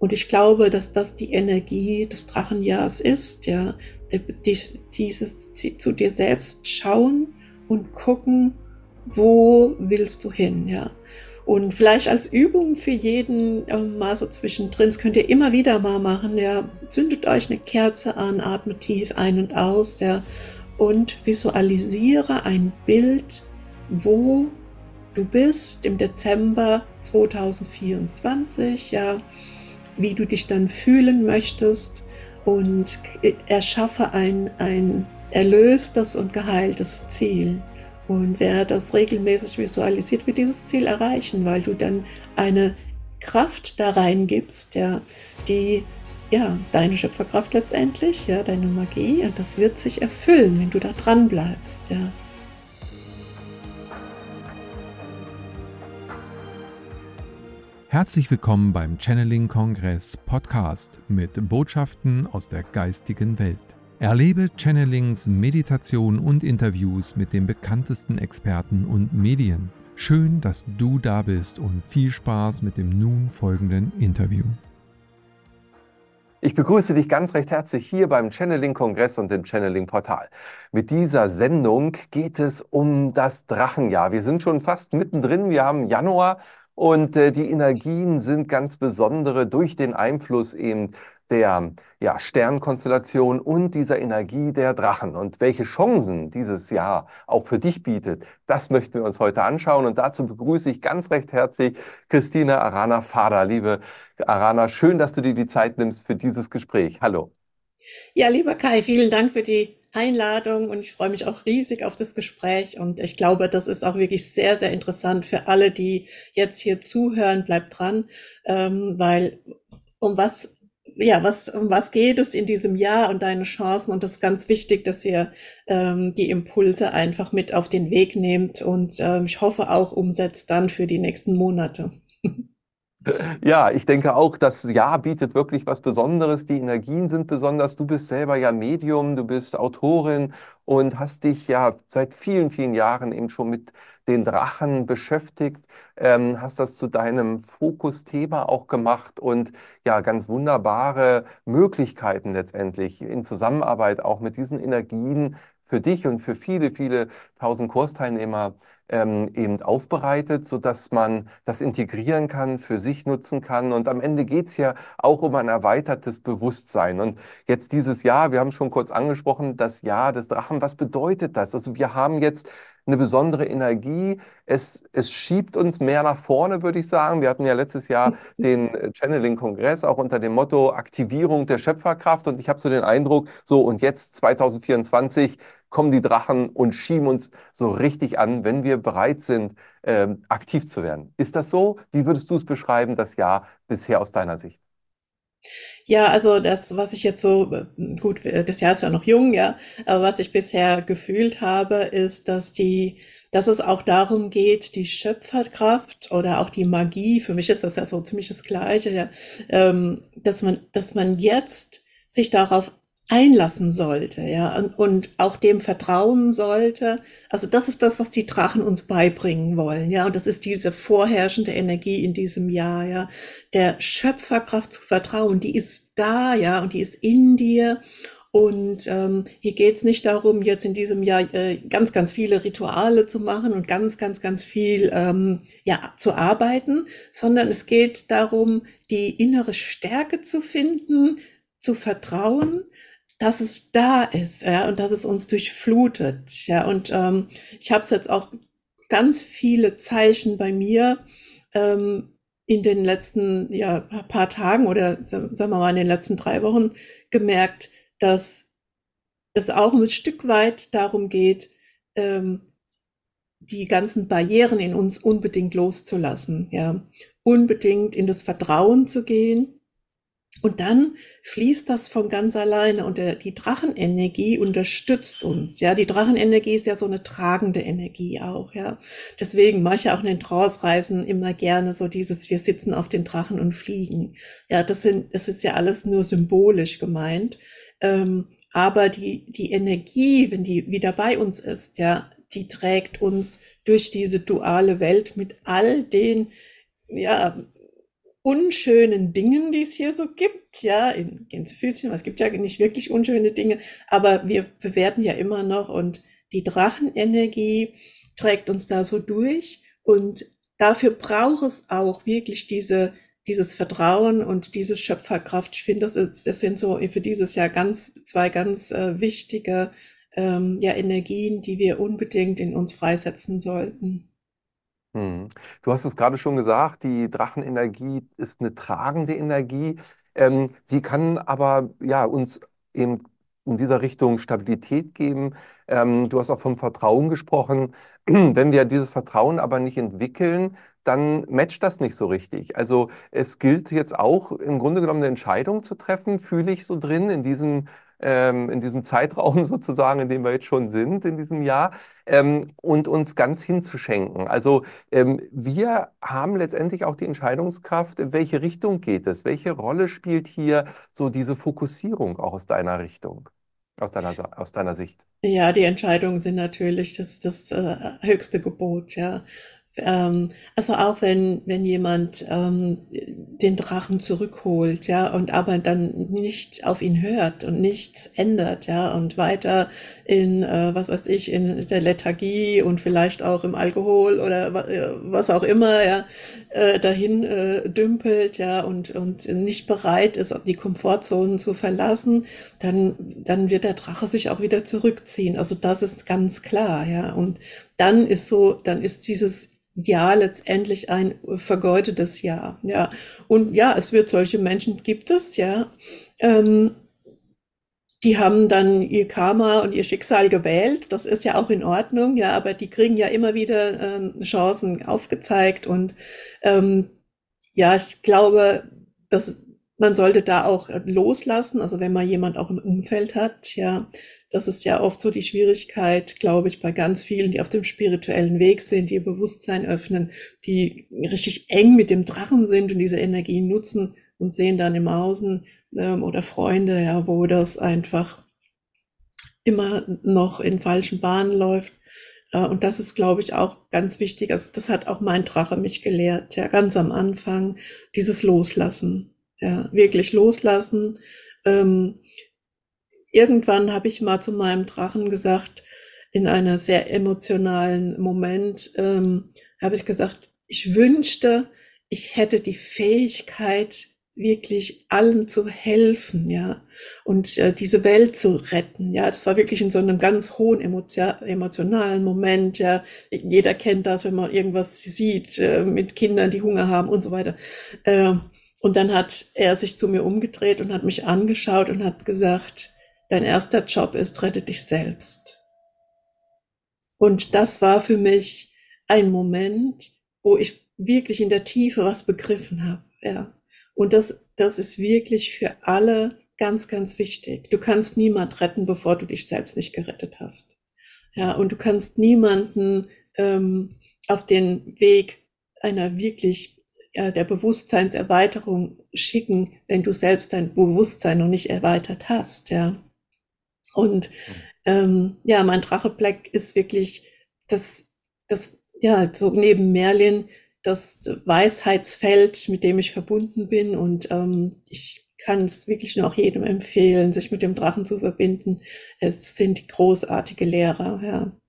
Und ich glaube, dass das die Energie des Drachenjahrs ist, ja, dieses zu dir selbst schauen und gucken, wo willst du hin, ja. Und vielleicht als Übung für jeden äh, mal so zwischendrin, das könnt ihr immer wieder mal machen, ja, zündet euch eine Kerze an, atmet tief ein und aus, ja, und visualisiere ein Bild, wo du bist im Dezember 2024, ja, wie du dich dann fühlen möchtest und erschaffe ein, ein erlöstes und geheiltes Ziel. Und wer das regelmäßig visualisiert, wird dieses Ziel erreichen, weil du dann eine Kraft da reingibst, ja, die ja, deine Schöpferkraft letztendlich, ja, deine Magie, und das wird sich erfüllen, wenn du da dran bleibst, ja. Herzlich willkommen beim Channeling Kongress Podcast mit Botschaften aus der geistigen Welt. Erlebe Channelings, Meditation und Interviews mit den bekanntesten Experten und Medien. Schön, dass du da bist und viel Spaß mit dem nun folgenden Interview. Ich begrüße dich ganz recht herzlich hier beim Channeling-Kongress und dem Channeling-Portal. Mit dieser Sendung geht es um das Drachenjahr. Wir sind schon fast mittendrin. Wir haben Januar und äh, die Energien sind ganz besondere durch den Einfluss eben der ja, Sternkonstellation und dieser Energie der Drachen. Und welche Chancen dieses Jahr auch für dich bietet, das möchten wir uns heute anschauen. Und dazu begrüße ich ganz recht herzlich Christina Arana Fader. Liebe Arana, schön, dass du dir die Zeit nimmst für dieses Gespräch. Hallo. Ja, lieber Kai, vielen Dank für die Einladung und ich freue mich auch riesig auf das Gespräch und ich glaube, das ist auch wirklich sehr, sehr interessant für alle, die jetzt hier zuhören. Bleibt dran, ähm, weil um was ja, was, um was geht es in diesem Jahr und deine Chancen? Und das ist ganz wichtig, dass ihr ähm, die Impulse einfach mit auf den Weg nehmt und ähm, ich hoffe auch umsetzt dann für die nächsten Monate. Ja, ich denke auch, das Jahr bietet wirklich was Besonderes. Die Energien sind besonders. Du bist selber ja Medium, du bist Autorin und hast dich ja seit vielen, vielen Jahren eben schon mit den Drachen beschäftigt, ähm, hast das zu deinem Fokusthema auch gemacht und ja, ganz wunderbare Möglichkeiten letztendlich in Zusammenarbeit auch mit diesen Energien für dich und für viele, viele tausend Kursteilnehmer ähm, eben aufbereitet, sodass man das integrieren kann, für sich nutzen kann. Und am Ende geht es ja auch um ein erweitertes Bewusstsein. Und jetzt dieses Jahr, wir haben schon kurz angesprochen, das Jahr des Drachen, was bedeutet das? Also wir haben jetzt eine besondere Energie. Es, es schiebt uns mehr nach vorne, würde ich sagen. Wir hatten ja letztes Jahr den äh, Channeling-Kongress auch unter dem Motto Aktivierung der Schöpferkraft. Und ich habe so den Eindruck, so und jetzt 2024 kommen die Drachen und schieben uns so richtig an, wenn wir bereit sind, ähm, aktiv zu werden. Ist das so? Wie würdest du es beschreiben, das Jahr bisher aus deiner Sicht? Ja, also das, was ich jetzt so, gut, das Jahr ist ja noch jung, ja, aber was ich bisher gefühlt habe, ist, dass die, dass es auch darum geht, die Schöpferkraft oder auch die Magie, für mich ist das ja so ziemlich das Gleiche, ja, ähm, dass man, dass man jetzt sich darauf einlassen sollte, ja, und, auch dem vertrauen sollte. Also das ist das, was die Drachen uns beibringen wollen, ja, und das ist diese vorherrschende Energie in diesem Jahr, ja, der Schöpferkraft zu vertrauen, die ist da, ja, und die ist in dir. Und ähm, hier geht es nicht darum, jetzt in diesem Jahr äh, ganz, ganz viele Rituale zu machen und ganz, ganz, ganz viel ähm, ja, zu arbeiten, sondern es geht darum, die innere Stärke zu finden, zu vertrauen, dass es da ist, ja, und dass es uns durchflutet, ja. Und ähm, ich habe es jetzt auch ganz viele Zeichen bei mir ähm, in den letzten ja, paar Tagen oder sagen wir mal in den letzten drei Wochen gemerkt, dass es auch ein Stück weit darum geht, ähm, die ganzen Barrieren in uns unbedingt loszulassen, ja, unbedingt in das Vertrauen zu gehen und dann fließt das von ganz alleine und der, die Drachenenergie unterstützt uns. Ja, die Drachenenergie ist ja so eine tragende Energie auch. Ja, deswegen mache ich auch in den Trance-Reisen immer gerne so dieses: Wir sitzen auf den Drachen und fliegen. Ja, das sind, das ist ja alles nur symbolisch gemeint. Ähm, aber die die Energie, wenn die wieder bei uns ist, ja, die trägt uns durch diese duale Welt mit all den ja unschönen Dingen, die es hier so gibt, ja, in Gänsefüßchen, es gibt ja nicht wirklich unschöne Dinge, aber wir bewerten ja immer noch und die Drachenenergie trägt uns da so durch und dafür braucht es auch wirklich diese, dieses Vertrauen und diese Schöpferkraft. Ich finde, das, ist, das sind so für dieses Jahr ganz, zwei ganz äh, wichtige ähm, ja, Energien, die wir unbedingt in uns freisetzen sollten. Hm. Du hast es gerade schon gesagt, die Drachenenergie ist eine tragende Energie. Ähm, sie kann aber ja uns eben in dieser Richtung Stabilität geben. Ähm, du hast auch vom Vertrauen gesprochen. Wenn wir dieses Vertrauen aber nicht entwickeln, dann matcht das nicht so richtig. Also es gilt jetzt auch im Grunde genommen eine Entscheidung zu treffen, fühle ich so drin in diesem ähm, in diesem Zeitraum sozusagen, in dem wir jetzt schon sind, in diesem Jahr, ähm, und uns ganz hinzuschenken. Also ähm, wir haben letztendlich auch die Entscheidungskraft, in welche Richtung geht es? Welche Rolle spielt hier so diese Fokussierung auch aus deiner Richtung, aus deiner, aus deiner Sicht? Ja, die Entscheidungen sind natürlich das, das äh, höchste Gebot, ja. Ähm, also auch wenn, wenn jemand ähm, den Drachen zurückholt, ja, und aber dann nicht auf ihn hört und nichts ändert, ja, und weiter in, äh, was weiß ich, in der Lethargie und vielleicht auch im Alkohol oder äh, was auch immer, ja, äh, dahin äh, dümpelt, ja, und, und nicht bereit ist, die Komfortzonen zu verlassen, dann, dann wird der Drache sich auch wieder zurückziehen. Also das ist ganz klar, ja. Und dann ist so, dann ist dieses Jahr letztendlich ein vergeudetes Jahr. Ja, und ja, es wird solche Menschen gibt es, ja. Ähm, die haben dann ihr Karma und ihr Schicksal gewählt. Das ist ja auch in Ordnung, ja, aber die kriegen ja immer wieder ähm, Chancen aufgezeigt und ähm, ja, ich glaube, dass man sollte da auch loslassen, also wenn man jemand auch im Umfeld hat, ja, das ist ja oft so die Schwierigkeit, glaube ich, bei ganz vielen, die auf dem spirituellen Weg sind, die ihr Bewusstsein öffnen, die richtig eng mit dem Drachen sind und diese Energien nutzen und sehen dann im Außen ähm, oder Freunde, ja, wo das einfach immer noch in falschen Bahnen läuft. Äh, und das ist, glaube ich, auch ganz wichtig. Also das hat auch mein Drache mich gelehrt, ja, ganz am Anfang, dieses Loslassen, ja, wirklich loslassen. Ähm, irgendwann habe ich mal zu meinem Drachen gesagt, in einer sehr emotionalen Moment, ähm, habe ich gesagt, ich wünschte, ich hätte die Fähigkeit, wirklich allen zu helfen, ja, und äh, diese Welt zu retten, ja. Das war wirklich in so einem ganz hohen emotionalen Moment, ja. Jeder kennt das, wenn man irgendwas sieht äh, mit Kindern, die Hunger haben und so weiter. Äh, und dann hat er sich zu mir umgedreht und hat mich angeschaut und hat gesagt, Dein erster Job ist, rette dich selbst. Und das war für mich ein Moment, wo ich wirklich in der Tiefe was begriffen habe. Ja. Und das, das ist wirklich für alle ganz, ganz wichtig. Du kannst niemand retten, bevor du dich selbst nicht gerettet hast. Ja, und du kannst niemanden ähm, auf den Weg einer wirklich ja, der Bewusstseinserweiterung schicken, wenn du selbst dein Bewusstsein noch nicht erweitert hast. Ja. Und ähm, ja, mein Drache Black ist wirklich das, das, ja, so neben Merlin das Weisheitsfeld, mit dem ich verbunden bin. Und ähm, ich kann es wirklich nur auch jedem empfehlen, sich mit dem Drachen zu verbinden. Es sind großartige Lehrer, ja.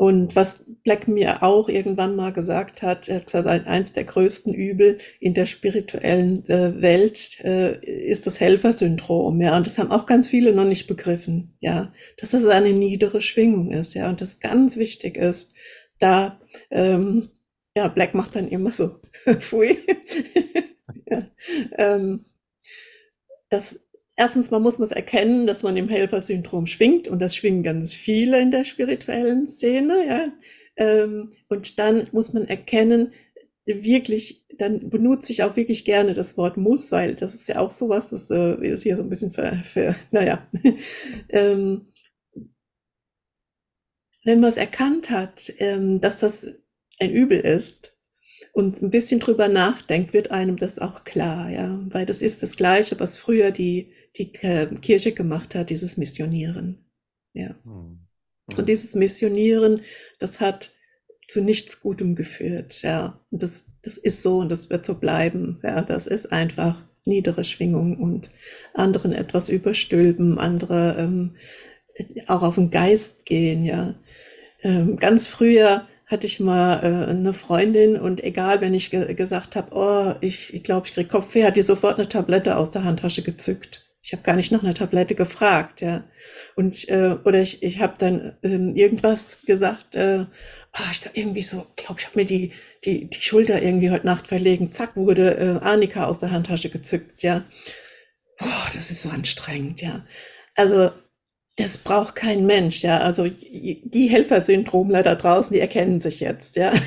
Und was Black mir auch irgendwann mal gesagt hat, er hat gesagt, eins der größten Übel in der spirituellen äh, Welt äh, ist das Helfersyndrom, ja. Und das haben auch ganz viele noch nicht begriffen, ja. Dass das eine niedere Schwingung ist, ja. Und das ganz wichtig ist, da, ähm, ja, Black macht dann immer so, pfui, ja, ähm, das Erstens, man muss es erkennen, dass man im Helfersyndrom schwingt und das schwingen ganz viele in der spirituellen Szene, ja. Ähm, und dann muss man erkennen, wirklich, dann benutze ich auch wirklich gerne das Wort muss, weil das ist ja auch sowas, das äh, ist hier so ein bisschen für, für naja. wenn man es erkannt hat, ähm, dass das ein Übel ist, und ein bisschen drüber nachdenkt, wird einem das auch klar, ja, weil das ist das Gleiche, was früher die die Kirche gemacht hat, dieses Missionieren. Ja. Hm. Und dieses Missionieren, das hat zu nichts Gutem geführt, ja. Und das, das ist so und das wird so bleiben, ja. Das ist einfach niedere Schwingung und anderen etwas überstülpen, andere ähm, auch auf den Geist gehen, ja. Ähm, ganz früher hatte ich mal äh, eine Freundin und egal, wenn ich ge gesagt habe, oh, ich, ich glaube, ich krieg Kopfweh, hat die sofort eine Tablette aus der Handtasche gezückt. Ich habe gar nicht nach einer Tablette gefragt, ja. Und äh, oder ich, ich habe dann ähm, irgendwas gesagt, äh, oh, ich da irgendwie so, glaube ich, habe mir die die die Schulter irgendwie heute Nacht verlegen. Zack, wurde äh, Arnika aus der Handtasche gezückt, ja. Oh, das ist so anstrengend, ja. Also das braucht kein Mensch, ja. Also die Helfersyndromler da draußen, die erkennen sich jetzt, ja.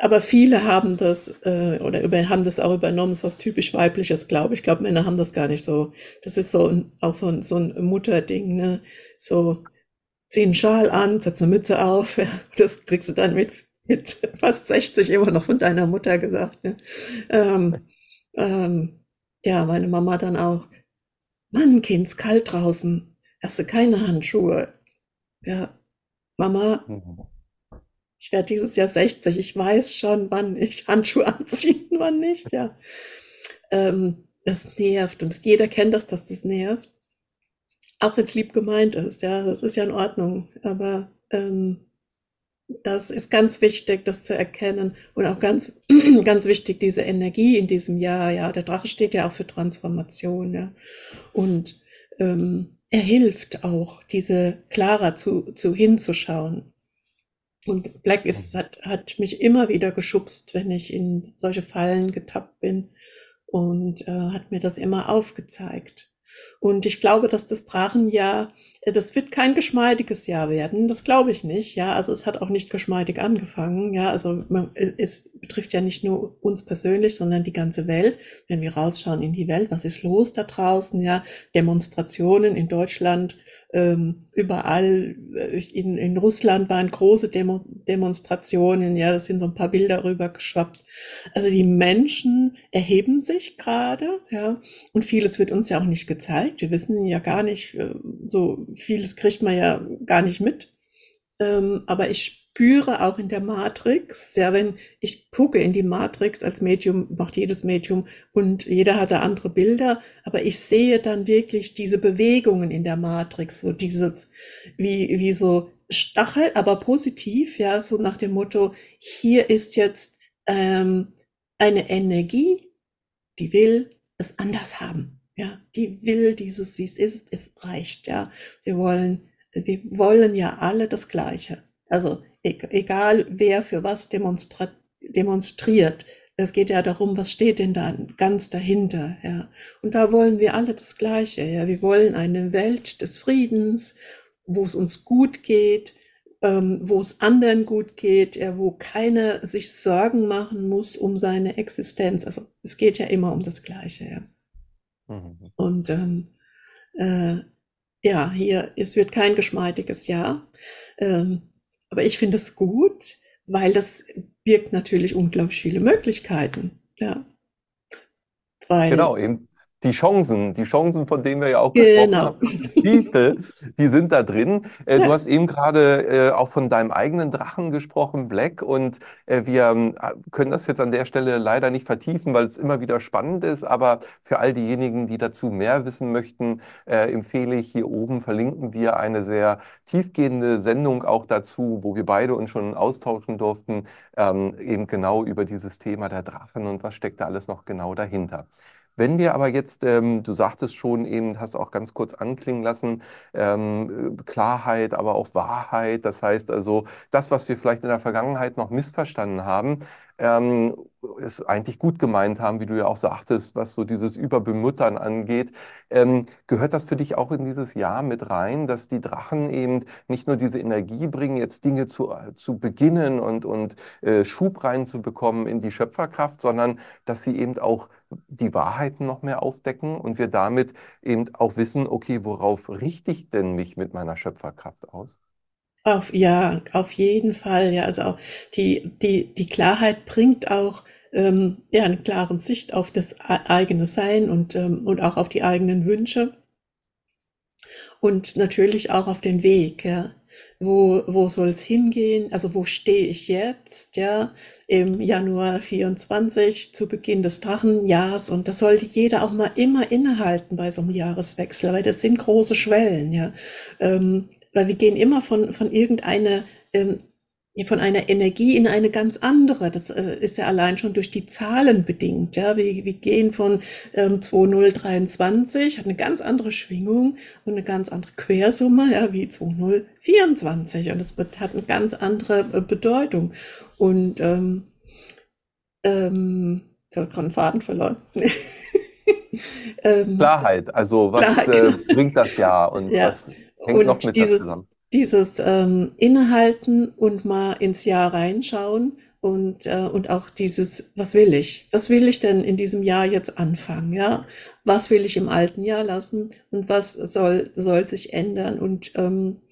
Aber viele haben das äh, oder über, haben das auch übernommen, so was typisch weibliches, glaube ich. Ich glaube, Männer haben das gar nicht so. Das ist so ein, auch so ein, so ein Mutterding, ne? So zieh einen Schal an, setz eine Mütze auf. Ja. Das kriegst du dann mit, mit fast 60 immer noch von deiner Mutter gesagt. Ne? Ähm, ähm, ja, meine Mama dann auch Mann, Kind, ist kalt draußen. Hast du keine Handschuhe? Ja, Mama, Mhm. Ich werde dieses Jahr 60. Ich weiß schon, wann ich Handschuhe anziehe und wann nicht, ja. Ähm, das nervt und jeder kennt das, dass das nervt. Auch wenn es lieb gemeint ist, ja, das ist ja in Ordnung. Aber ähm, das ist ganz wichtig, das zu erkennen und auch ganz, ganz wichtig, diese Energie in diesem Jahr. Ja, der Drache steht ja auch für Transformation. Ja, und ähm, er hilft auch, diese klarer zu, zu hinzuschauen. Und Black ist, hat, hat mich immer wieder geschubst, wenn ich in solche Fallen getappt bin und äh, hat mir das immer aufgezeigt. Und ich glaube, dass das Drachenjahr äh, das wird kein geschmeidiges Jahr werden, das glaube ich nicht. Ja, also es hat auch nicht geschmeidig angefangen. Ja, also man, äh, es betrifft ja nicht nur uns persönlich, sondern die ganze Welt. Wenn wir rausschauen in die Welt, was ist los da draußen? Ja, Demonstrationen in Deutschland, ähm, überall äh, in, in Russland waren große Demo Demonstrationen. Ja, das sind so ein paar Bilder rübergeschwappt. Also die Menschen erheben sich gerade. Ja, und vieles wird uns ja auch nicht gezeigt. Wir wissen ja gar nicht äh, so vieles kriegt man ja gar nicht mit. Ähm, aber ich spüre auch in der Matrix, ja, wenn ich gucke in die Matrix als Medium, macht jedes Medium und jeder hat da andere Bilder, aber ich sehe dann wirklich diese Bewegungen in der Matrix, so dieses, wie, wie so Stachel, aber positiv, ja, so nach dem Motto, hier ist jetzt ähm, eine Energie, die will es anders haben. Ja, die will dieses, wie es ist, es reicht, ja. Wir wollen, wir wollen ja alle das Gleiche. Also egal wer für was demonstriert. Es geht ja darum, was steht denn da ganz dahinter, ja. Und da wollen wir alle das Gleiche, ja. Wir wollen eine Welt des Friedens, wo es uns gut geht, ähm, wo es anderen gut geht, ja, wo keiner sich Sorgen machen muss um seine Existenz. Also es geht ja immer um das Gleiche, ja. Mhm. Und ähm, äh, ja, hier, es wird kein geschmeidiges Jahr. Ähm, aber ich finde es gut, weil das birgt natürlich unglaublich viele Möglichkeiten. Ja. Weil, genau, eben die Chancen, die Chancen, von denen wir ja auch gesprochen genau. haben, die, die sind da drin. Äh. Du hast eben gerade äh, auch von deinem eigenen Drachen gesprochen, Black, und äh, wir ähm, können das jetzt an der Stelle leider nicht vertiefen, weil es immer wieder spannend ist. Aber für all diejenigen, die dazu mehr wissen möchten, empfehle ich hier oben verlinken wir eine sehr tiefgehende Sendung auch dazu, wo wir beide uns schon austauschen durften, ähm, eben genau über dieses Thema der Drachen und was steckt da alles noch genau dahinter. Wenn wir aber jetzt, ähm, du sagtest schon eben, hast auch ganz kurz anklingen lassen, ähm, Klarheit, aber auch Wahrheit, das heißt also, das, was wir vielleicht in der Vergangenheit noch missverstanden haben, ähm, es eigentlich gut gemeint haben, wie du ja auch sagtest, was so dieses Überbemüttern angeht. Ähm, gehört das für dich auch in dieses Jahr mit rein, dass die Drachen eben nicht nur diese Energie bringen, jetzt Dinge zu, zu beginnen und, und äh, Schub reinzubekommen in die Schöpferkraft, sondern dass sie eben auch die Wahrheiten noch mehr aufdecken und wir damit eben auch wissen, okay, worauf richte ich denn mich mit meiner Schöpferkraft aus? Auf, ja, auf jeden Fall. Ja, also auch die, die, die Klarheit bringt auch ähm, ja, eine klare Sicht auf das eigene Sein und, ähm, und auch auf die eigenen Wünsche und natürlich auch auf den Weg. Ja. Wo, wo soll es hingehen? Also wo stehe ich jetzt, ja, im Januar 24 zu Beginn des Drachenjahrs? Und das sollte jeder auch mal immer innehalten bei so einem Jahreswechsel, weil das sind große Schwellen, ja. Ähm, weil wir gehen immer von, von irgendeiner ähm, von einer Energie in eine ganz andere. Das äh, ist ja allein schon durch die Zahlen bedingt. Ja, wir, wir gehen von ähm, 2023, hat eine ganz andere Schwingung und eine ganz andere Quersumme, ja, wie 2024. Und das hat eine ganz andere äh, Bedeutung. Und ähm, ähm, ich habe gerade einen Faden verloren. ähm, Klarheit, also was Klarheit, äh, genau. äh, bringt das Jahr und ja. was hängt und noch mit dieses, das zusammen? Dieses ähm, Innehalten und mal ins Jahr reinschauen und, äh, und auch dieses, was will ich? Was will ich denn in diesem Jahr jetzt anfangen? Ja, was will ich im alten Jahr lassen und was soll, soll sich ändern? Und ähm,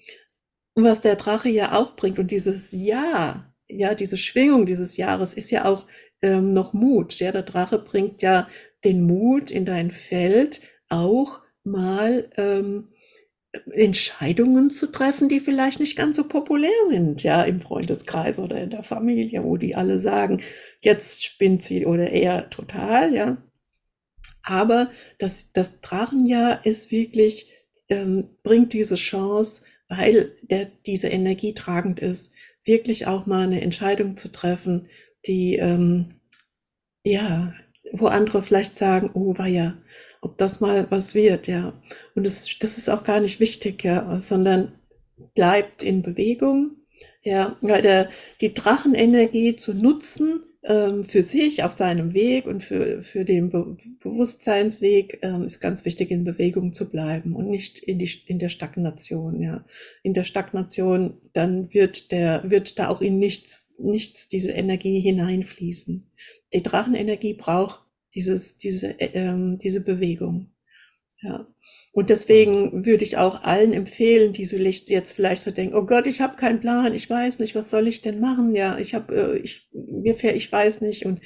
was der Drache ja auch bringt und dieses Jahr, ja, diese Schwingung dieses Jahres ist ja auch ähm, noch Mut. Ja, der Drache bringt ja den Mut in dein Feld auch mal ähm, Entscheidungen zu treffen, die vielleicht nicht ganz so populär sind, ja, im Freundeskreis oder in der Familie, wo die alle sagen, jetzt spinnt sie oder eher total, ja. Aber das, das Drachenjahr ist wirklich, ähm, bringt diese Chance, weil der, diese Energie tragend ist, wirklich auch mal eine Entscheidung zu treffen, die, ähm, ja, wo andere vielleicht sagen, oh, war ja, ob das mal was wird, ja. Und das, das ist auch gar nicht wichtig, ja, sondern bleibt in Bewegung, ja, weil der, die Drachenenergie zu nutzen ähm, für sich auf seinem Weg und für, für den Be Bewusstseinsweg ähm, ist ganz wichtig, in Bewegung zu bleiben und nicht in, die, in der Stagnation, ja. In der Stagnation, dann wird der, wird da auch in nichts, nichts diese Energie hineinfließen. Die Drachenenergie braucht dieses, diese, äh, ähm, diese Bewegung. Ja. Und deswegen würde ich auch allen empfehlen, die so jetzt vielleicht so denken, oh Gott, ich habe keinen Plan, ich weiß nicht, was soll ich denn machen? Ja, ich habe, äh, ich, mir fährt, ich weiß nicht und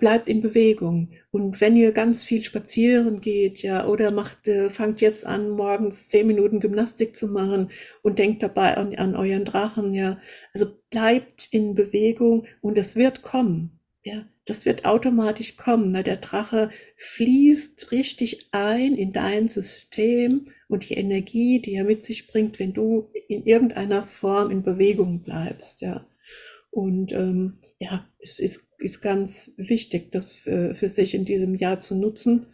bleibt in Bewegung. Und wenn ihr ganz viel spazieren geht, ja, oder macht, äh, fangt jetzt an, morgens zehn Minuten Gymnastik zu machen und denkt dabei an, an euren Drachen, ja. Also bleibt in Bewegung und es wird kommen, ja. Das wird automatisch kommen. Ne? Der Drache fließt richtig ein in dein System und die Energie, die er mit sich bringt, wenn du in irgendeiner Form in Bewegung bleibst. Ja. Und ähm, ja, es ist, ist ganz wichtig, das für, für sich in diesem Jahr zu nutzen,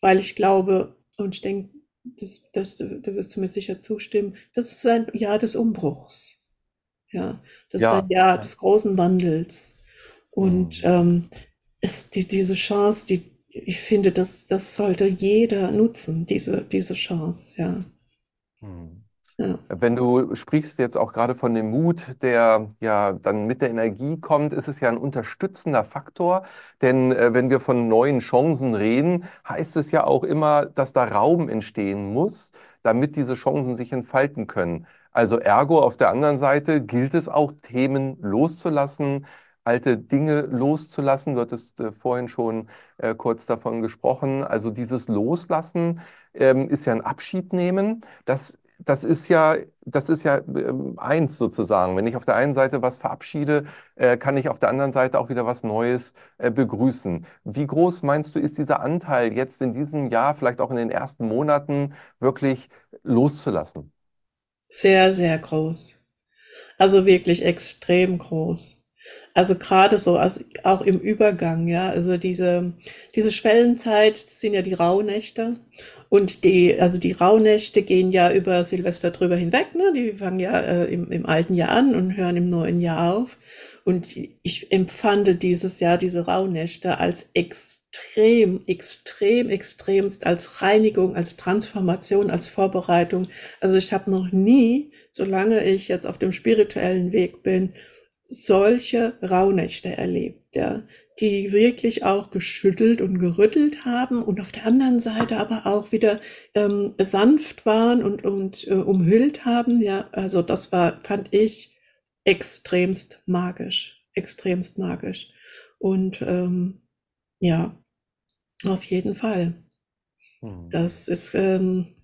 weil ich glaube, und ich denke, das, das, da wirst du mir sicher zustimmen, das ist ein Jahr des Umbruchs. Ja, das ja. ist ein Jahr des großen Wandels. Und mhm. ähm, ist die, diese Chance, die, ich finde, das, das sollte jeder nutzen, diese, diese Chance, ja. Mhm. Ja. Wenn du sprichst jetzt auch gerade von dem Mut, der ja dann mit der Energie kommt, ist es ja ein unterstützender Faktor. Denn äh, wenn wir von neuen Chancen reden, heißt es ja auch immer, dass da Raum entstehen muss, damit diese Chancen sich entfalten können. Also ergo auf der anderen Seite gilt es auch, Themen loszulassen, alte Dinge loszulassen. Du hattest äh, vorhin schon äh, kurz davon gesprochen. Also dieses Loslassen ähm, ist ja ein Abschied nehmen. Das, das ist ja, das ist ja äh, eins sozusagen. Wenn ich auf der einen Seite was verabschiede, äh, kann ich auf der anderen Seite auch wieder was Neues äh, begrüßen. Wie groß meinst du, ist dieser Anteil jetzt in diesem Jahr, vielleicht auch in den ersten Monaten, wirklich loszulassen? Sehr, sehr groß. Also wirklich extrem groß. Also gerade so, also auch im Übergang, ja, also diese, diese Schwellenzeit sind ja die Rauhnächte und die, also die Rauhnächte gehen ja über Silvester drüber hinweg, ne? Die fangen ja äh, im, im alten Jahr an und hören im neuen Jahr auf. Und ich empfand dieses Jahr diese Rauhnächte als extrem, extrem, extremst, als Reinigung, als Transformation, als Vorbereitung. Also ich habe noch nie, solange ich jetzt auf dem spirituellen Weg bin, solche Rauhnächte erlebt, ja, die wirklich auch geschüttelt und gerüttelt haben und auf der anderen Seite aber auch wieder ähm, sanft waren und, und äh, umhüllt haben. Ja, also das war, fand ich extremst magisch, extremst magisch. Und ähm, ja, auf jeden Fall. Hm. Das ist, ähm,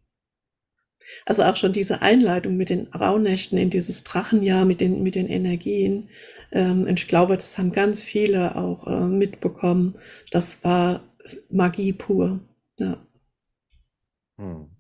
Also auch schon diese Einleitung mit den Rauhnächten in dieses Drachenjahr, mit den, mit den Energien. Ähm, und ich glaube, das haben ganz viele auch äh, mitbekommen. Das war Magie pur. Ja. Hm.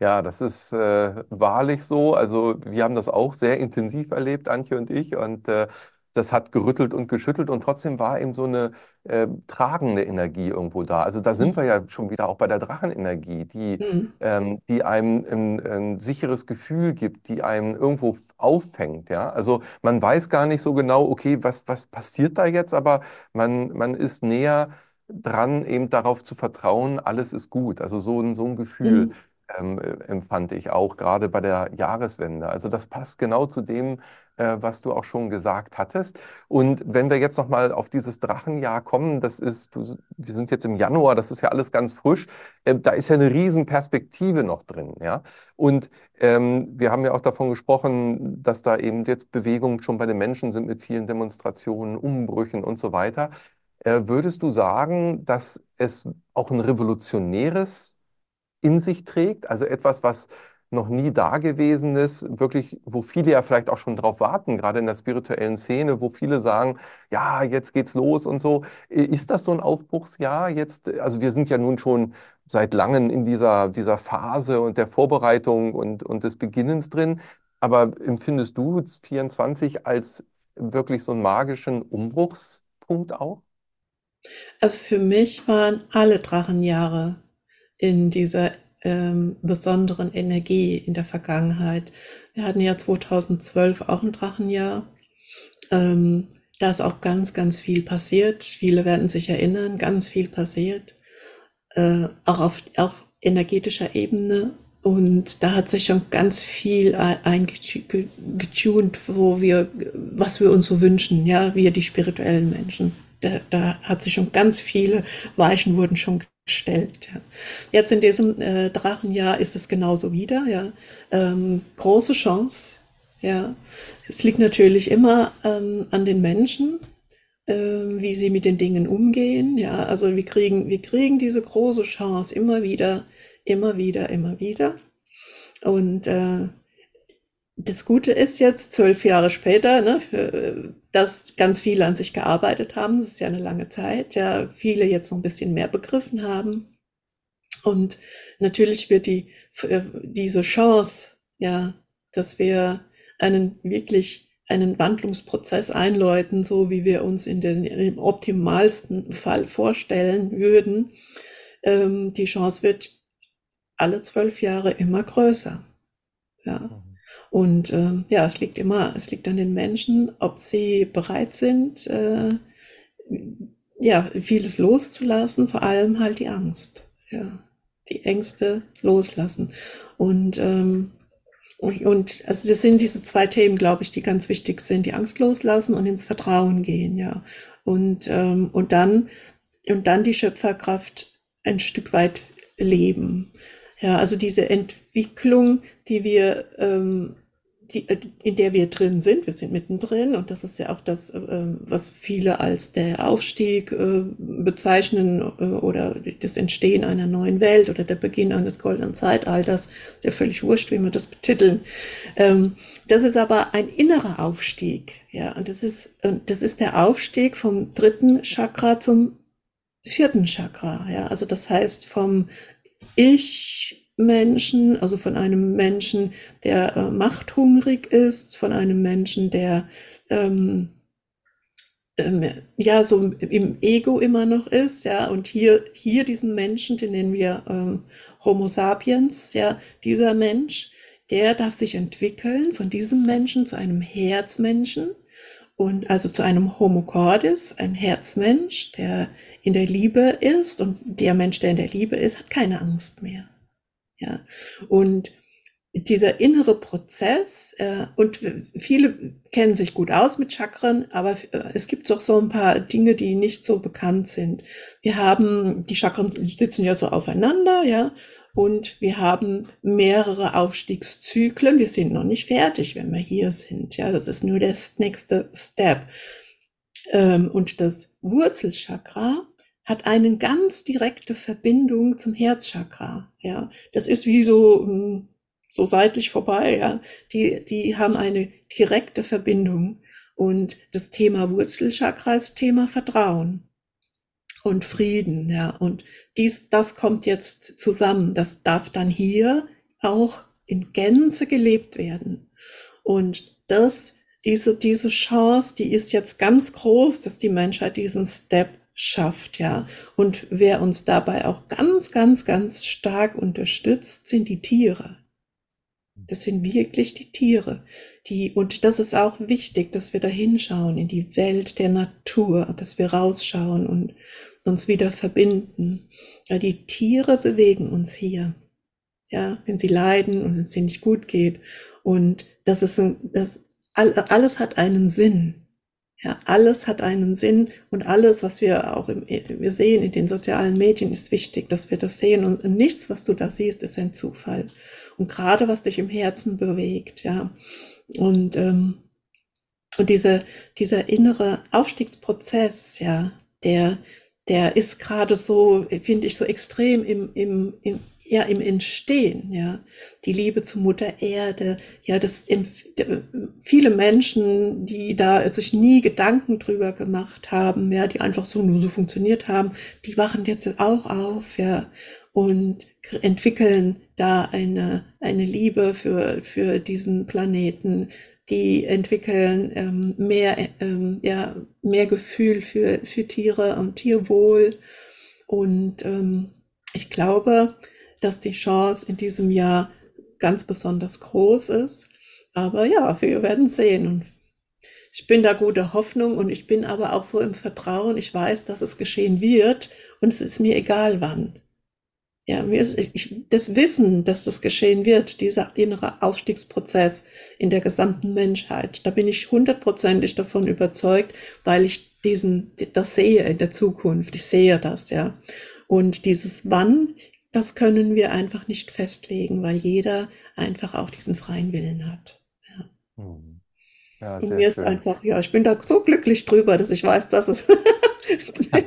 Ja, das ist äh, wahrlich so. Also wir haben das auch sehr intensiv erlebt, Antje und ich. Und äh, das hat gerüttelt und geschüttelt und trotzdem war eben so eine äh, tragende Energie irgendwo da. Also da sind wir ja schon wieder auch bei der Drachenenergie, die, mhm. ähm, die einem ein, ein, sicheres Gefühl gibt, die einem irgendwo auffängt. Ja? Also man weiß gar nicht so genau, okay, was, was passiert da jetzt, aber man, man ist näher dran, eben darauf zu vertrauen, alles ist gut. Also so ein, so ein Gefühl. Mhm. Ähm, äh, empfand ich auch gerade bei der Jahreswende. Also das passt genau zu dem, äh, was du auch schon gesagt hattest. Und wenn wir jetzt nochmal auf dieses Drachenjahr kommen, das ist, du, wir sind jetzt im Januar, das ist ja alles ganz frisch, äh, da ist ja eine Riesenperspektive noch drin, ja. Und ähm, wir haben ja auch davon gesprochen, dass da eben jetzt Bewegungen schon bei den Menschen sind mit vielen Demonstrationen, Umbrüchen und so weiter. Äh, würdest du sagen, dass es auch ein revolutionäres in sich trägt, also etwas, was noch nie Dagewesenes, wirklich, wo viele ja vielleicht auch schon drauf warten, gerade in der spirituellen Szene, wo viele sagen, ja, jetzt geht's los und so. Ist das so ein Aufbruchsjahr jetzt? Also wir sind ja nun schon seit langem in dieser, dieser Phase und der Vorbereitung und, und des Beginnens drin. Aber empfindest du 24 als wirklich so einen magischen Umbruchspunkt auch? Also für mich waren alle Drachenjahre in dieser ähm, besonderen Energie in der Vergangenheit. Wir hatten ja 2012 auch ein Drachenjahr. Ähm, da ist auch ganz, ganz viel passiert. Viele werden sich erinnern, ganz viel passiert. Äh, auch auf auch energetischer Ebene. Und da hat sich schon ganz viel eingetunt, wo wir, was wir uns so wünschen, ja, wir die spirituellen Menschen. Da, da hat sich schon ganz viele Weichen wurden schon gestellt. Ja. Jetzt in diesem äh, Drachenjahr ist es genauso wieder. Ja. Ähm, große Chance. Ja. Es liegt natürlich immer ähm, an den Menschen, äh, wie sie mit den Dingen umgehen. Ja. Also wir kriegen, wir kriegen diese große Chance immer wieder, immer wieder, immer wieder. Und äh, das Gute ist jetzt, zwölf Jahre später, ne, für, dass ganz viele an sich gearbeitet haben. Das ist ja eine lange Zeit. Ja, viele jetzt noch ein bisschen mehr begriffen haben. Und natürlich wird die, äh, diese Chance, ja, dass wir einen wirklich einen Wandlungsprozess einläuten, so wie wir uns in den, im optimalsten Fall vorstellen würden, ähm, die Chance wird alle zwölf Jahre immer größer. Ja. Und äh, ja, es liegt immer, es liegt an den Menschen, ob sie bereit sind, äh, ja, vieles loszulassen, vor allem halt die Angst. Ja, die Ängste loslassen. Und, ähm, und also das sind diese zwei Themen, glaube ich, die ganz wichtig sind. Die Angst loslassen und ins Vertrauen gehen, ja. Und, ähm, und dann, und dann die Schöpferkraft ein Stück weit leben. Ja, also diese Entwicklung, die wir, ähm, die, äh, in der wir drin sind, wir sind mittendrin und das ist ja auch das, äh, was viele als der Aufstieg äh, bezeichnen äh, oder das Entstehen einer neuen Welt oder der Beginn eines goldenen Zeitalters, ist ja völlig wurscht, wie wir das betiteln. Ähm, das ist aber ein innerer Aufstieg, ja, und das ist, das ist der Aufstieg vom dritten Chakra zum vierten Chakra, ja, also das heißt vom Ich-Menschen, also von einem Menschen, der äh, machthungrig ist, von einem Menschen, der ähm, ähm, ja so im Ego immer noch ist, ja, und hier, hier diesen Menschen, den nennen wir ähm, Homo sapiens, ja, dieser Mensch, der darf sich entwickeln von diesem Menschen zu einem Herzmenschen, und also zu einem Homo Cordis, ein Herzmensch, der in der Liebe ist und der Mensch, der in der Liebe ist, hat keine Angst mehr. Ja. Und dieser innere Prozess, äh, und viele kennen sich gut aus mit Chakren, aber äh, es gibt doch so ein paar Dinge, die nicht so bekannt sind. Wir haben, die Chakren sitzen ja so aufeinander, ja, und wir haben mehrere Aufstiegszyklen. Wir sind noch nicht fertig, wenn wir hier sind. Ja, das ist nur der nächste Step. Ähm, und das Wurzelchakra hat eine ganz direkte Verbindung zum Herzchakra. Ja, das ist wie so, hm, so seitlich vorbei, ja, die, die haben eine direkte Verbindung. Und das Thema Wurzelchakra ist Thema Vertrauen und Frieden, ja. Und dies, das kommt jetzt zusammen. Das darf dann hier auch in Gänze gelebt werden. Und das, diese, diese Chance, die ist jetzt ganz groß, dass die Menschheit diesen Step schafft, ja. Und wer uns dabei auch ganz, ganz, ganz stark unterstützt, sind die Tiere. Das sind wirklich die Tiere. Die, und das ist auch wichtig, dass wir da hinschauen in die Welt der Natur, dass wir rausschauen und uns wieder verbinden. Ja, die Tiere bewegen uns hier. Ja, wenn sie leiden und es ihnen nicht gut geht. Und das ist ein, das, alles hat einen Sinn. Ja, alles hat einen Sinn und alles, was wir auch im, wir sehen in den sozialen Medien, ist wichtig, dass wir das sehen und nichts, was du da siehst, ist ein Zufall. Und gerade was dich im Herzen bewegt, ja. Und, ähm, und diese, dieser innere Aufstiegsprozess, ja, der, der ist gerade so, finde ich, so extrem im, im, im, ja, im Entstehen, ja. Die Liebe zu Mutter Erde, ja, das, viele Menschen, die da sich nie Gedanken drüber gemacht haben, ja, die einfach so nur so funktioniert haben, die wachen jetzt auch auf, ja, und entwickeln da eine, eine Liebe für, für diesen Planeten, die entwickeln ähm, mehr, ähm, ja, mehr Gefühl für, für Tiere und Tierwohl. Und ähm, ich glaube, dass die Chance in diesem Jahr ganz besonders groß ist. Aber ja, wir werden sehen. Und ich bin da gute Hoffnung und ich bin aber auch so im Vertrauen. Ich weiß, dass es geschehen wird und es ist mir egal wann. Ja, mir ist ich, das Wissen, dass das geschehen wird, dieser innere Aufstiegsprozess in der gesamten Menschheit, da bin ich hundertprozentig davon überzeugt, weil ich diesen, das sehe in der Zukunft. Ich sehe das, ja. Und dieses Wann, das können wir einfach nicht festlegen, weil jeder einfach auch diesen freien Willen hat. Ja. Mhm. Ja, Und mir schön. ist einfach, ja, ich bin da so glücklich drüber, dass ich weiß, dass es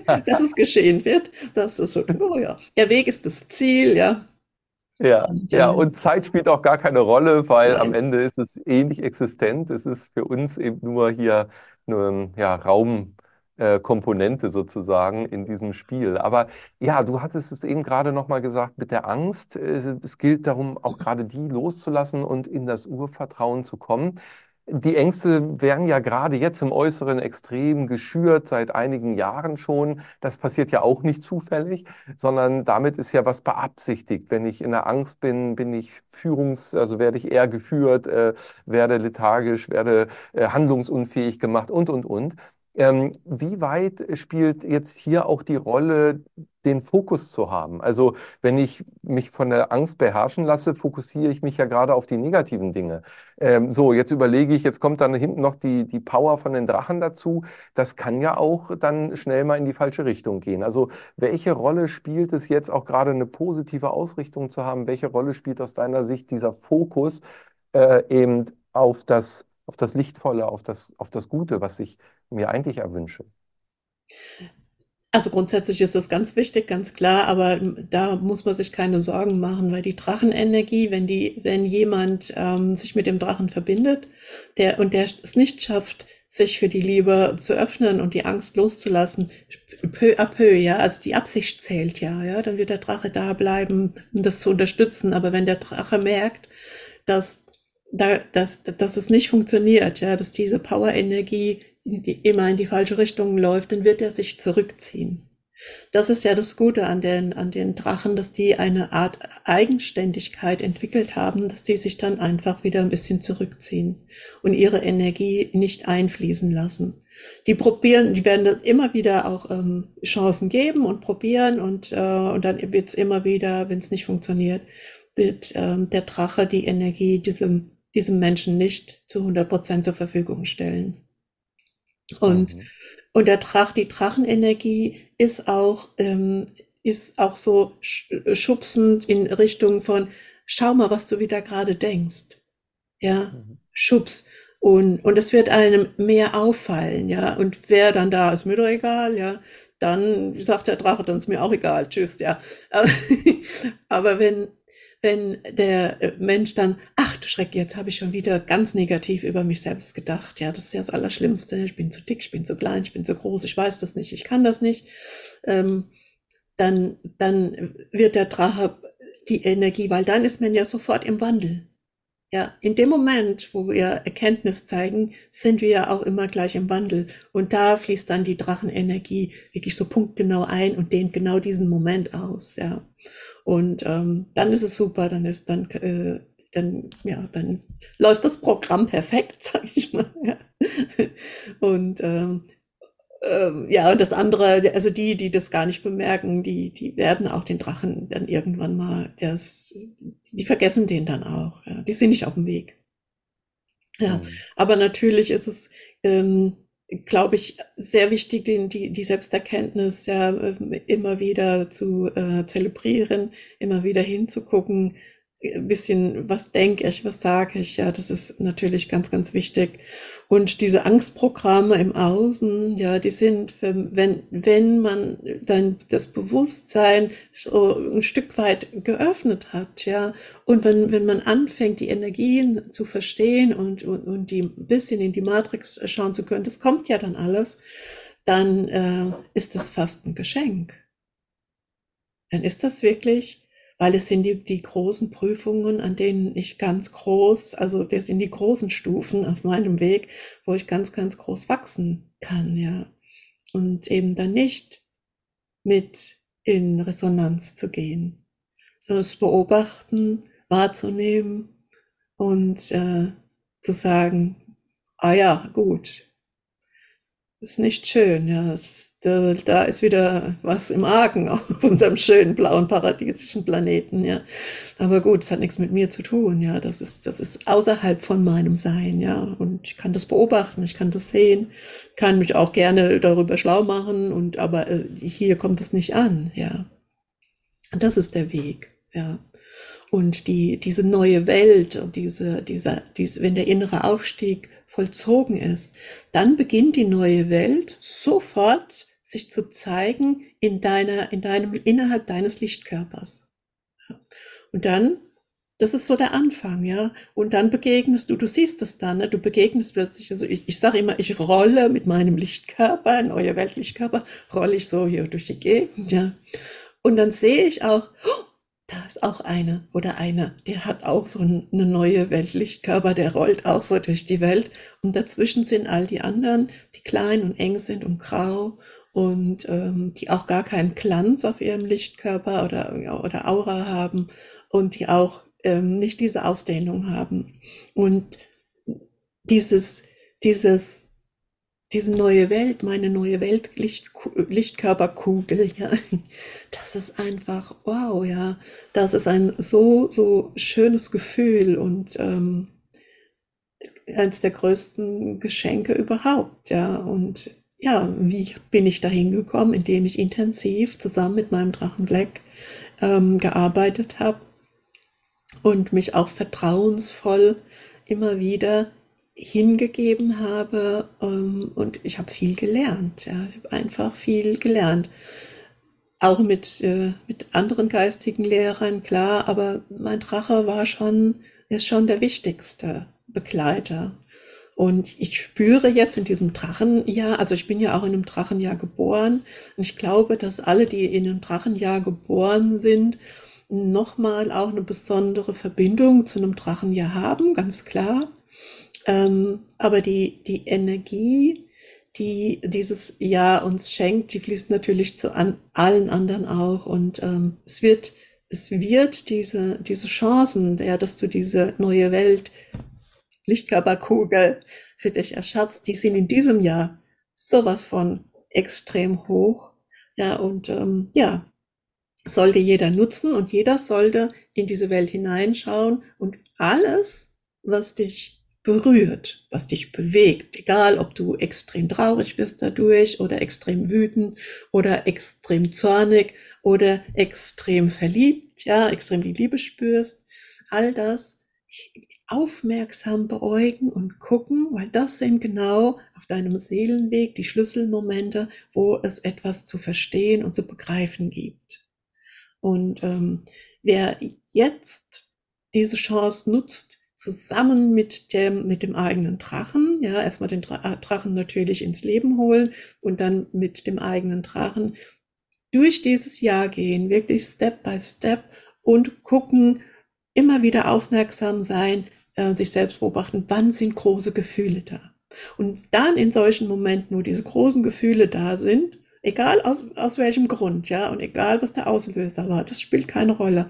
dass es geschehen wird. Das ist so, oh ja, der Weg ist das Ziel, ja. Ja, und, ja, und Zeit spielt auch gar keine Rolle, weil nein. am Ende ist es ähnlich existent. Es ist für uns eben nur hier eine ja, Raumkomponente äh, sozusagen in diesem Spiel. Aber ja, du hattest es eben gerade nochmal gesagt mit der Angst. Es gilt darum, auch gerade die loszulassen und in das Urvertrauen zu kommen. Die Ängste werden ja gerade jetzt im Äußeren extrem geschürt, seit einigen Jahren schon. Das passiert ja auch nicht zufällig, sondern damit ist ja was beabsichtigt. Wenn ich in der Angst bin, bin ich führungs-, also werde ich eher geführt, äh, werde lethargisch, werde äh, handlungsunfähig gemacht und, und, und. Ähm, wie weit spielt jetzt hier auch die Rolle, den Fokus zu haben? Also wenn ich mich von der Angst beherrschen lasse, fokussiere ich mich ja gerade auf die negativen Dinge. Ähm, so, jetzt überlege ich, jetzt kommt dann hinten noch die, die Power von den Drachen dazu. Das kann ja auch dann schnell mal in die falsche Richtung gehen. Also welche Rolle spielt es jetzt auch gerade eine positive Ausrichtung zu haben? Welche Rolle spielt aus deiner Sicht dieser Fokus äh, eben auf das auf das Lichtvolle, auf das, auf das Gute, was ich mir eigentlich erwünsche. Also grundsätzlich ist das ganz wichtig, ganz klar, aber da muss man sich keine Sorgen machen, weil die Drachenenergie, wenn die, wenn jemand ähm, sich mit dem Drachen verbindet, der und der es nicht schafft, sich für die Liebe zu öffnen und die Angst loszulassen, peu à peu, ja, also die Absicht zählt ja, ja, dann wird der Drache da bleiben, um das zu unterstützen. Aber wenn der Drache merkt, dass da, dass, dass es nicht funktioniert, ja, dass diese Power-Energie immer in die falsche Richtung läuft, dann wird er sich zurückziehen. Das ist ja das Gute an den, an den Drachen, dass die eine Art Eigenständigkeit entwickelt haben, dass die sich dann einfach wieder ein bisschen zurückziehen und ihre Energie nicht einfließen lassen. Die probieren, die werden das immer wieder auch ähm, Chancen geben und probieren und, äh, und dann wird es immer wieder, wenn es nicht funktioniert, wird ähm, der Drache die Energie diesem diesem Menschen nicht zu 100 Prozent zur Verfügung stellen. Und, mhm. und der Drach, die Drachenenergie ist auch, ähm, ist auch so schubsend in Richtung von, schau mal, was du wieder gerade denkst. Ja, mhm. Schubs. Und, und es wird einem mehr auffallen, ja. Und wer dann da ist, mir doch egal, ja. Dann sagt der Drache, dann ist mir auch egal, tschüss, ja. Aber wenn, wenn der äh, Mensch dann, ach du Schreck, jetzt habe ich schon wieder ganz negativ über mich selbst gedacht. Ja, das ist ja das Allerschlimmste. Ich bin zu dick, ich bin zu klein, ich bin zu groß, ich weiß das nicht, ich kann das nicht. Ähm, dann, dann wird der Drache die Energie, weil dann ist man ja sofort im Wandel. Ja, in dem Moment, wo wir Erkenntnis zeigen, sind wir ja auch immer gleich im Wandel. Und da fließt dann die Drachenenergie wirklich so punktgenau ein und dehnt genau diesen Moment aus. Ja. Und ähm, dann ist es super, dann ist dann, äh, dann, ja, dann läuft das Programm perfekt, sag ich mal. Ja. Und ähm, ähm, ja, und das andere, also die, die das gar nicht bemerken, die, die werden auch den Drachen dann irgendwann mal, das, die vergessen den dann auch. Ja. Die sind nicht auf dem Weg. Ja, mhm. aber natürlich ist es, ähm, glaube ich, sehr wichtig, die, die Selbsterkenntnis ja immer wieder zu äh, zelebrieren, immer wieder hinzugucken, bisschen, was denke ich, was sage ich, ja, das ist natürlich ganz, ganz wichtig. Und diese Angstprogramme im Außen, ja, die sind, wenn, wenn man dann das Bewusstsein so ein Stück weit geöffnet hat, ja, und wenn, wenn man anfängt, die Energien zu verstehen und, und, und die ein bisschen in die Matrix schauen zu können, das kommt ja dann alles, dann äh, ist das fast ein Geschenk. Dann ist das wirklich weil es sind die, die großen Prüfungen, an denen ich ganz groß, also das sind die großen Stufen auf meinem Weg, wo ich ganz, ganz groß wachsen kann, ja. Und eben dann nicht mit in Resonanz zu gehen, sondern es beobachten, wahrzunehmen und äh, zu sagen, ah ja, gut, ist nicht schön, ja, es da, da ist wieder was im Argen auf unserem schönen blauen paradiesischen Planeten, ja. Aber gut, es hat nichts mit mir zu tun, ja. Das ist, das ist außerhalb von meinem Sein, ja. Und ich kann das beobachten, ich kann das sehen, kann mich auch gerne darüber schlau machen und, aber äh, hier kommt es nicht an, ja. Das ist der Weg, ja. Und die, diese neue Welt diese, dieser, diese, wenn der innere Aufstieg vollzogen ist, dann beginnt die neue Welt sofort sich zu zeigen in deiner, in deinem, innerhalb deines Lichtkörpers. Und dann, das ist so der Anfang, ja. Und dann begegnest du, du siehst das dann, ne? du begegnest plötzlich, also ich, ich sage immer, ich rolle mit meinem Lichtkörper, in euer Weltlichtkörper, rolle ich so hier durch die Gegend, ja. Und dann sehe ich auch, oh, da ist auch eine oder einer, der hat auch so eine neue Weltlichtkörper, der rollt auch so durch die Welt. Und dazwischen sind all die anderen, die klein und eng sind und grau und ähm, die auch gar keinen Glanz auf ihrem Lichtkörper oder, oder Aura haben und die auch ähm, nicht diese Ausdehnung haben. Und dieses, dieses, diese neue Welt, meine neue Welt, Licht, Lichtkörperkugel, ja, das ist einfach wow, ja, das ist ein so, so schönes Gefühl und ähm, eines der größten Geschenke überhaupt, ja, und ja, wie bin ich dahin gekommen, indem ich intensiv zusammen mit meinem Drachen Black ähm, gearbeitet habe und mich auch vertrauensvoll immer wieder hingegeben habe ähm, und ich habe viel gelernt. Ja, ich habe einfach viel gelernt. Auch mit, äh, mit anderen geistigen Lehrern, klar, aber mein Drache war schon, ist schon der wichtigste Begleiter. Und ich spüre jetzt in diesem Drachenjahr, also ich bin ja auch in einem Drachenjahr geboren, und ich glaube, dass alle, die in einem Drachenjahr geboren sind, nochmal auch eine besondere Verbindung zu einem Drachenjahr haben, ganz klar. Ähm, aber die, die Energie, die dieses Jahr uns schenkt, die fließt natürlich zu an, allen anderen auch. Und ähm, es wird, es wird diese, diese Chancen, ja, dass du diese neue Welt Lichtkörperkugel für dich erschaffst, die sind in diesem Jahr sowas von extrem hoch. Ja, und ähm, ja, sollte jeder nutzen und jeder sollte in diese Welt hineinschauen und alles, was dich berührt, was dich bewegt, egal ob du extrem traurig bist dadurch oder extrem wütend oder extrem zornig oder extrem verliebt, ja, extrem die Liebe spürst, all das aufmerksam beäugen und gucken, weil das sind genau auf deinem Seelenweg die Schlüsselmomente, wo es etwas zu verstehen und zu begreifen gibt. Und ähm, wer jetzt diese Chance nutzt, zusammen mit dem, mit dem eigenen Drachen, ja, erstmal den äh, Drachen natürlich ins Leben holen und dann mit dem eigenen Drachen durch dieses Jahr gehen, wirklich Step by Step und gucken, immer wieder aufmerksam sein, äh, sich selbst beobachten, wann sind große Gefühle da. Und dann in solchen Momenten, wo diese großen Gefühle da sind, egal aus, aus welchem Grund, ja, und egal was der Auslöser war, das spielt keine Rolle.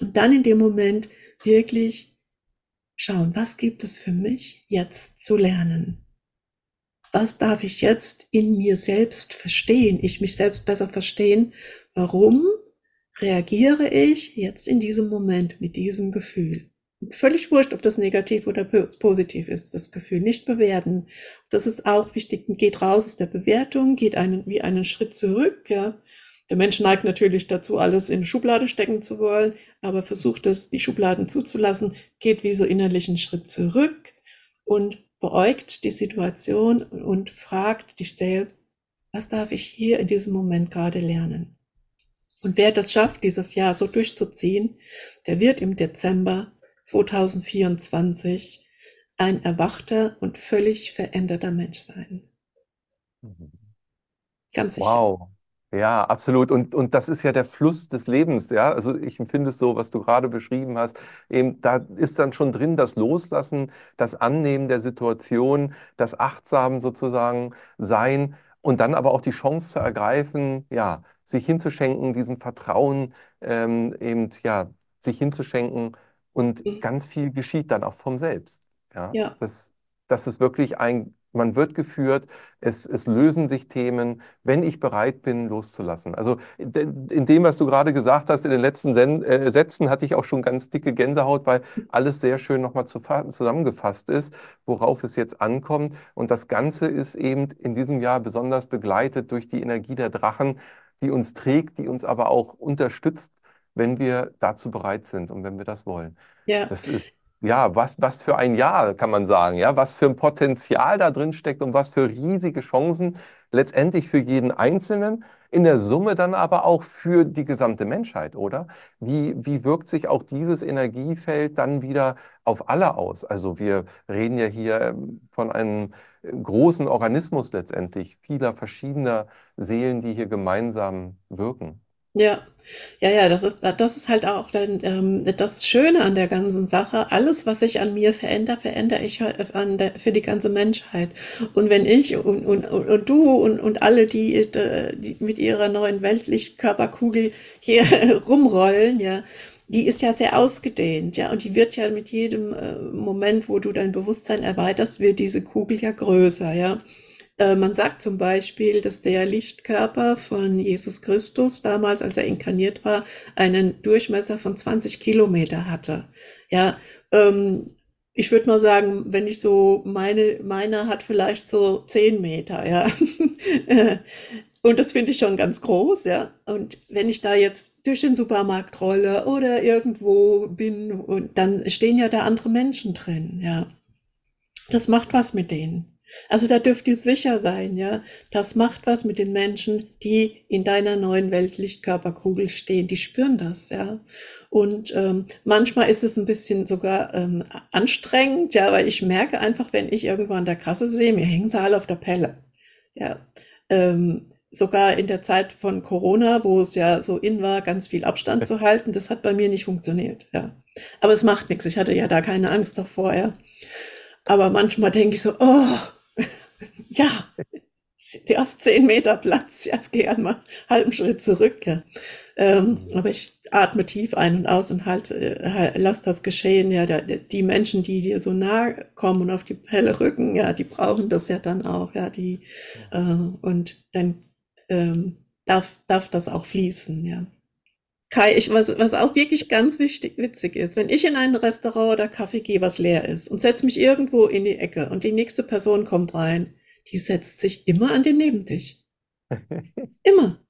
Und dann in dem Moment wirklich schauen, was gibt es für mich jetzt zu lernen? Was darf ich jetzt in mir selbst verstehen, ich mich selbst besser verstehen? Warum reagiere ich jetzt in diesem Moment mit diesem Gefühl? Völlig wurscht, ob das negativ oder positiv ist, das Gefühl. Nicht bewerten. Das ist auch wichtig. Geht raus aus der Bewertung, geht einen, wie einen Schritt zurück, ja. Der Mensch neigt natürlich dazu, alles in eine Schublade stecken zu wollen, aber versucht es, die Schubladen zuzulassen, geht wie so innerlich einen Schritt zurück und beäugt die Situation und fragt dich selbst, was darf ich hier in diesem Moment gerade lernen? Und wer das schafft, dieses Jahr so durchzuziehen, der wird im Dezember 2024 ein erwachter und völlig veränderter Mensch sein. Mhm. Ganz sicher. Wow. Ja, absolut. Und, und das ist ja der Fluss des Lebens, ja. Also ich empfinde es so, was du gerade beschrieben hast. Eben, da ist dann schon drin das Loslassen, das Annehmen der Situation, das achtsam sozusagen sein und dann aber auch die Chance zu ergreifen, ja, sich hinzuschenken, diesem Vertrauen ähm, eben, ja, sich hinzuschenken und mhm. ganz viel geschieht dann auch vom Selbst. Ja, ja. Das, das ist wirklich ein man wird geführt, es, es lösen sich Themen, wenn ich bereit bin, loszulassen. Also in dem, was du gerade gesagt hast, in den letzten Sen äh, Sätzen hatte ich auch schon ganz dicke Gänsehaut, weil alles sehr schön nochmal zu zusammengefasst ist, worauf es jetzt ankommt. Und das Ganze ist eben in diesem Jahr besonders begleitet durch die Energie der Drachen, die uns trägt, die uns aber auch unterstützt, wenn wir dazu bereit sind und wenn wir das wollen. Ja. Das ist ja, was, was für ein Jahr, kann man sagen, ja, was für ein Potenzial da drin steckt und was für riesige Chancen letztendlich für jeden Einzelnen, in der Summe dann aber auch für die gesamte Menschheit, oder? Wie, wie wirkt sich auch dieses Energiefeld dann wieder auf alle aus? Also wir reden ja hier ähm, von einem äh, großen Organismus letztendlich, vieler verschiedener Seelen, die hier gemeinsam wirken. Ja, ja, ja, das ist, das ist halt auch dann, ähm, das Schöne an der ganzen Sache. Alles, was ich an mir verändere, verändere ich halt an der, für die ganze Menschheit. Und wenn ich und, und, und du und, und alle, die, äh, die mit ihrer neuen Weltlichtkörperkugel hier rumrollen, ja, die ist ja sehr ausgedehnt, ja, und die wird ja mit jedem äh, Moment, wo du dein Bewusstsein erweiterst, wird diese Kugel ja größer, ja. Äh, man sagt zum Beispiel, dass der Lichtkörper von Jesus Christus damals, als er inkarniert war, einen Durchmesser von 20 Kilometer hatte. Ja, ähm, ich würde mal sagen, wenn ich so meine, meiner hat vielleicht so 10 Meter, ja. Und das finde ich schon ganz groß, ja. Und wenn ich da jetzt durch den Supermarkt rolle oder irgendwo bin, und dann stehen ja da andere Menschen drin, ja. Das macht was mit denen. Also da dürft ihr sicher sein, ja. Das macht was mit den Menschen, die in deiner neuen Weltlichtkörperkugel stehen. Die spüren das, ja. Und ähm, manchmal ist es ein bisschen sogar ähm, anstrengend, ja, weil ich merke einfach, wenn ich irgendwo an der Kasse sehe, mir hängen sie alle auf der Pelle. Ja. Ähm, sogar in der Zeit von Corona, wo es ja so in war, ganz viel Abstand zu halten, das hat bei mir nicht funktioniert, ja. Aber es macht nichts. Ich hatte ja da keine Angst davor, ja. Aber manchmal denke ich so, oh, ja, du hast zehn Meter Platz, jetzt geh einmal einen halben Schritt zurück. Ja. Ähm, aber ich atme tief ein und aus und halt, äh, lass das geschehen. Ja, der, die Menschen, die dir so nahe kommen und auf die Pelle rücken, ja, die brauchen das ja dann auch, ja, die, äh, und dann ähm, darf, darf das auch fließen, ja. Kai, ich, was, was auch wirklich ganz wichtig, witzig ist, wenn ich in ein Restaurant oder Kaffee gehe, was leer ist und setze mich irgendwo in die Ecke und die nächste Person kommt rein, die setzt sich immer an den Nebentisch. immer.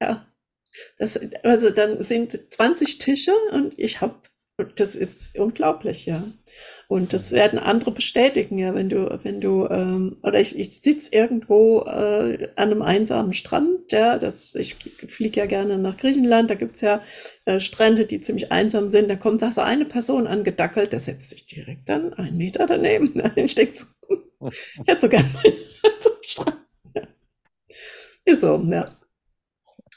Ja. Das, also dann sind 20 Tische und ich habe, das ist unglaublich, ja. Und das werden andere bestätigen, ja, wenn du, wenn du, ähm, oder ich, ich sitze irgendwo äh, an einem einsamen Strand ja, das, ich fliege ja gerne nach Griechenland, da gibt's ja äh, Strände, die ziemlich einsam sind, da kommt da so eine Person angedackelt, der setzt sich direkt dann einen Meter daneben, ich denke so, ich hätte so gerne mal einen Strand. Ja. Ist so, ja.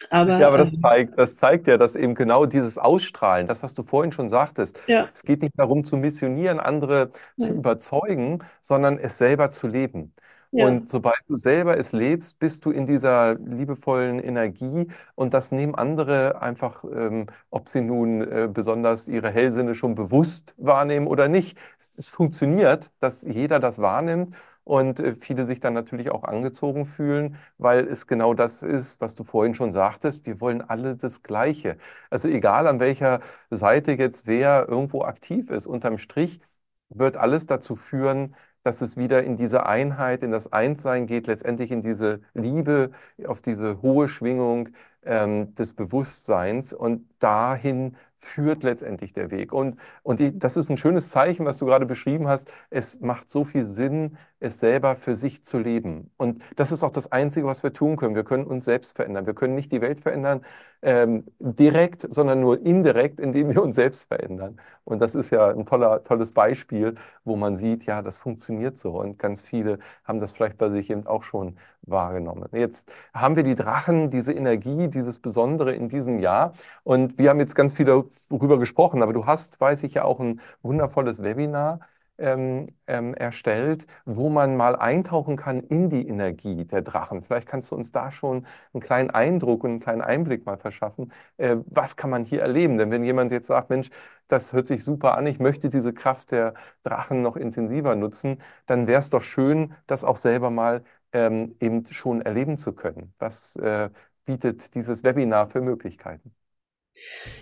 Aber, ja, aber das ähm, zeigt, das zeigt ja, dass eben genau dieses Ausstrahlen, das, was du vorhin schon sagtest, ja. es geht nicht darum zu missionieren, andere ja. zu überzeugen, sondern es selber zu leben. Ja. Und sobald du selber es lebst, bist du in dieser liebevollen Energie und das nehmen andere einfach, ähm, ob sie nun äh, besonders ihre Hellsinne schon bewusst wahrnehmen oder nicht. Es, es funktioniert, dass jeder das wahrnimmt und äh, viele sich dann natürlich auch angezogen fühlen, weil es genau das ist, was du vorhin schon sagtest. Wir wollen alle das Gleiche. Also egal an welcher Seite jetzt wer irgendwo aktiv ist, unterm Strich wird alles dazu führen, dass es wieder in diese Einheit, in das Einssein geht, letztendlich in diese Liebe, auf diese hohe Schwingung ähm, des Bewusstseins. Und dahin führt letztendlich der Weg. Und, und die, das ist ein schönes Zeichen, was du gerade beschrieben hast. Es macht so viel Sinn, es selber für sich zu leben. Und das ist auch das Einzige, was wir tun können. Wir können uns selbst verändern. Wir können nicht die Welt verändern ähm, direkt, sondern nur indirekt, indem wir uns selbst verändern. Und das ist ja ein toller, tolles Beispiel, wo man sieht, ja, das funktioniert so. Und ganz viele haben das vielleicht bei sich eben auch schon wahrgenommen. Jetzt haben wir die Drachen, diese Energie, dieses Besondere in diesem Jahr. Und wir haben jetzt ganz viel darüber gesprochen, aber du hast, weiß ich ja, auch ein wundervolles Webinar ähm, ähm, erstellt, wo man mal eintauchen kann in die Energie der Drachen. Vielleicht kannst du uns da schon einen kleinen Eindruck und einen kleinen Einblick mal verschaffen. Äh, was kann man hier erleben? Denn wenn jemand jetzt sagt, Mensch, das hört sich super an, ich möchte diese Kraft der Drachen noch intensiver nutzen, dann wäre es doch schön, das auch selber mal ähm, eben schon erleben zu können. Was äh, bietet dieses Webinar für Möglichkeiten?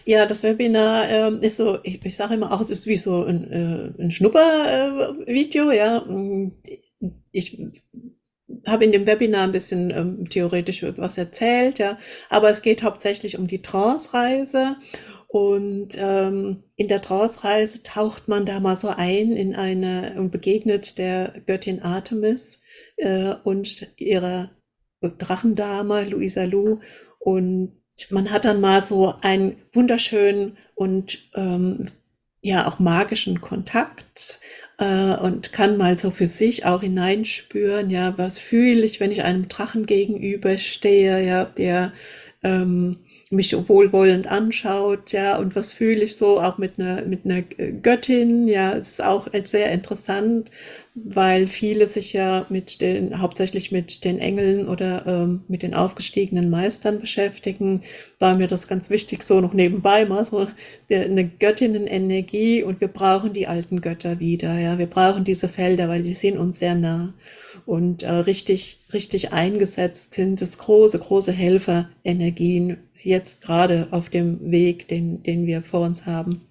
Ja, das Webinar ähm, ist so, ich, ich sage immer auch, es ist wie so ein, äh, ein Schnuppervideo, äh, ja. Ich habe in dem Webinar ein bisschen ähm, theoretisch was erzählt, ja, aber es geht hauptsächlich um die Trance-Reise. Und ähm, in der Trance-Reise taucht man da mal so ein in eine und begegnet der Göttin Artemis äh, und ihrer Drachendame Luisa Lu. Und man hat dann mal so einen wunderschönen und ähm, ja auch magischen Kontakt äh, und kann mal so für sich auch hineinspüren, ja, was fühle ich, wenn ich einem Drachen gegenüberstehe, ja, der ähm, mich wohlwollend anschaut, ja, und was fühle ich so auch mit einer, mit einer Göttin, ja, es ist auch sehr interessant, weil viele sich ja mit den, hauptsächlich mit den Engeln oder ähm, mit den aufgestiegenen Meistern beschäftigen, war mir das ganz wichtig, so noch nebenbei mal so eine Göttinnenenergie und wir brauchen die alten Götter wieder, ja, wir brauchen diese Felder, weil die sind uns sehr nah. Und äh, richtig, richtig eingesetzt sind das große, große Helferenergien jetzt gerade auf dem Weg, den, den wir vor uns haben.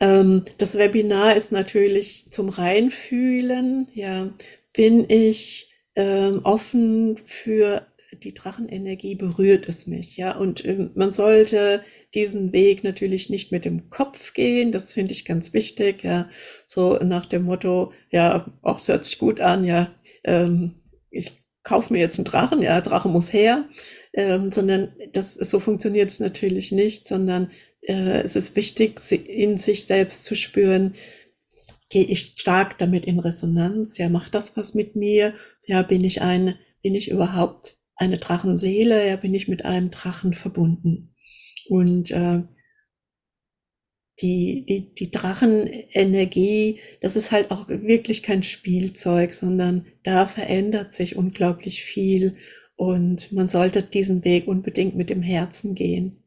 Ähm, das Webinar ist natürlich zum Reinfühlen. Ja, bin ich ähm, offen für die Drachenenergie berührt es mich, ja. Und äh, man sollte diesen Weg natürlich nicht mit dem Kopf gehen. Das finde ich ganz wichtig, ja. So nach dem Motto, ja, auch es hört sich gut an, ja. Ähm, ich kaufe mir jetzt einen Drachen, ja, Drache muss her ähm, sondern das so funktioniert es natürlich nicht, sondern äh, es ist wichtig, in sich selbst zu spüren, gehe ich stark damit in Resonanz, ja, macht das was mit mir, ja, bin ich ein, bin ich überhaupt eine Drachenseele, ja, bin ich mit einem Drachen verbunden. Und äh, die, die, die Drachenenergie, das ist halt auch wirklich kein Spielzeug, sondern da verändert sich unglaublich viel. Und man sollte diesen Weg unbedingt mit dem Herzen gehen.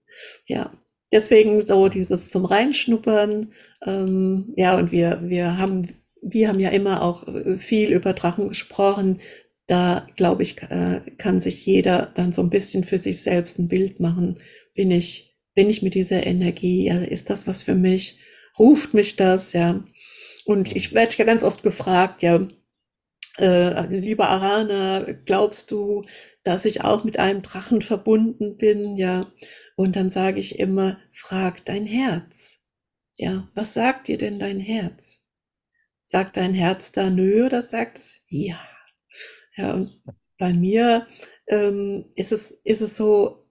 Ja, deswegen so dieses zum Reinschnuppern. Ähm, ja, und wir, wir haben, wir haben ja immer auch äh, viel über Drachen gesprochen. Da, glaube ich, äh, kann sich jeder dann so ein bisschen für sich selbst ein Bild machen. Bin ich, bin ich mit dieser Energie? Ja, ist das was für mich? Ruft mich das? Ja. Und ich werde ja ganz oft gefragt, ja, äh, lieber Arana, glaubst du, dass ich auch mit einem Drachen verbunden bin? Ja. Und dann sage ich immer, frag dein Herz. Ja, was sagt dir denn dein Herz? Sagt dein Herz da nö oder sagt es ja? Ja, und bei mir ähm, ist es, ist es so,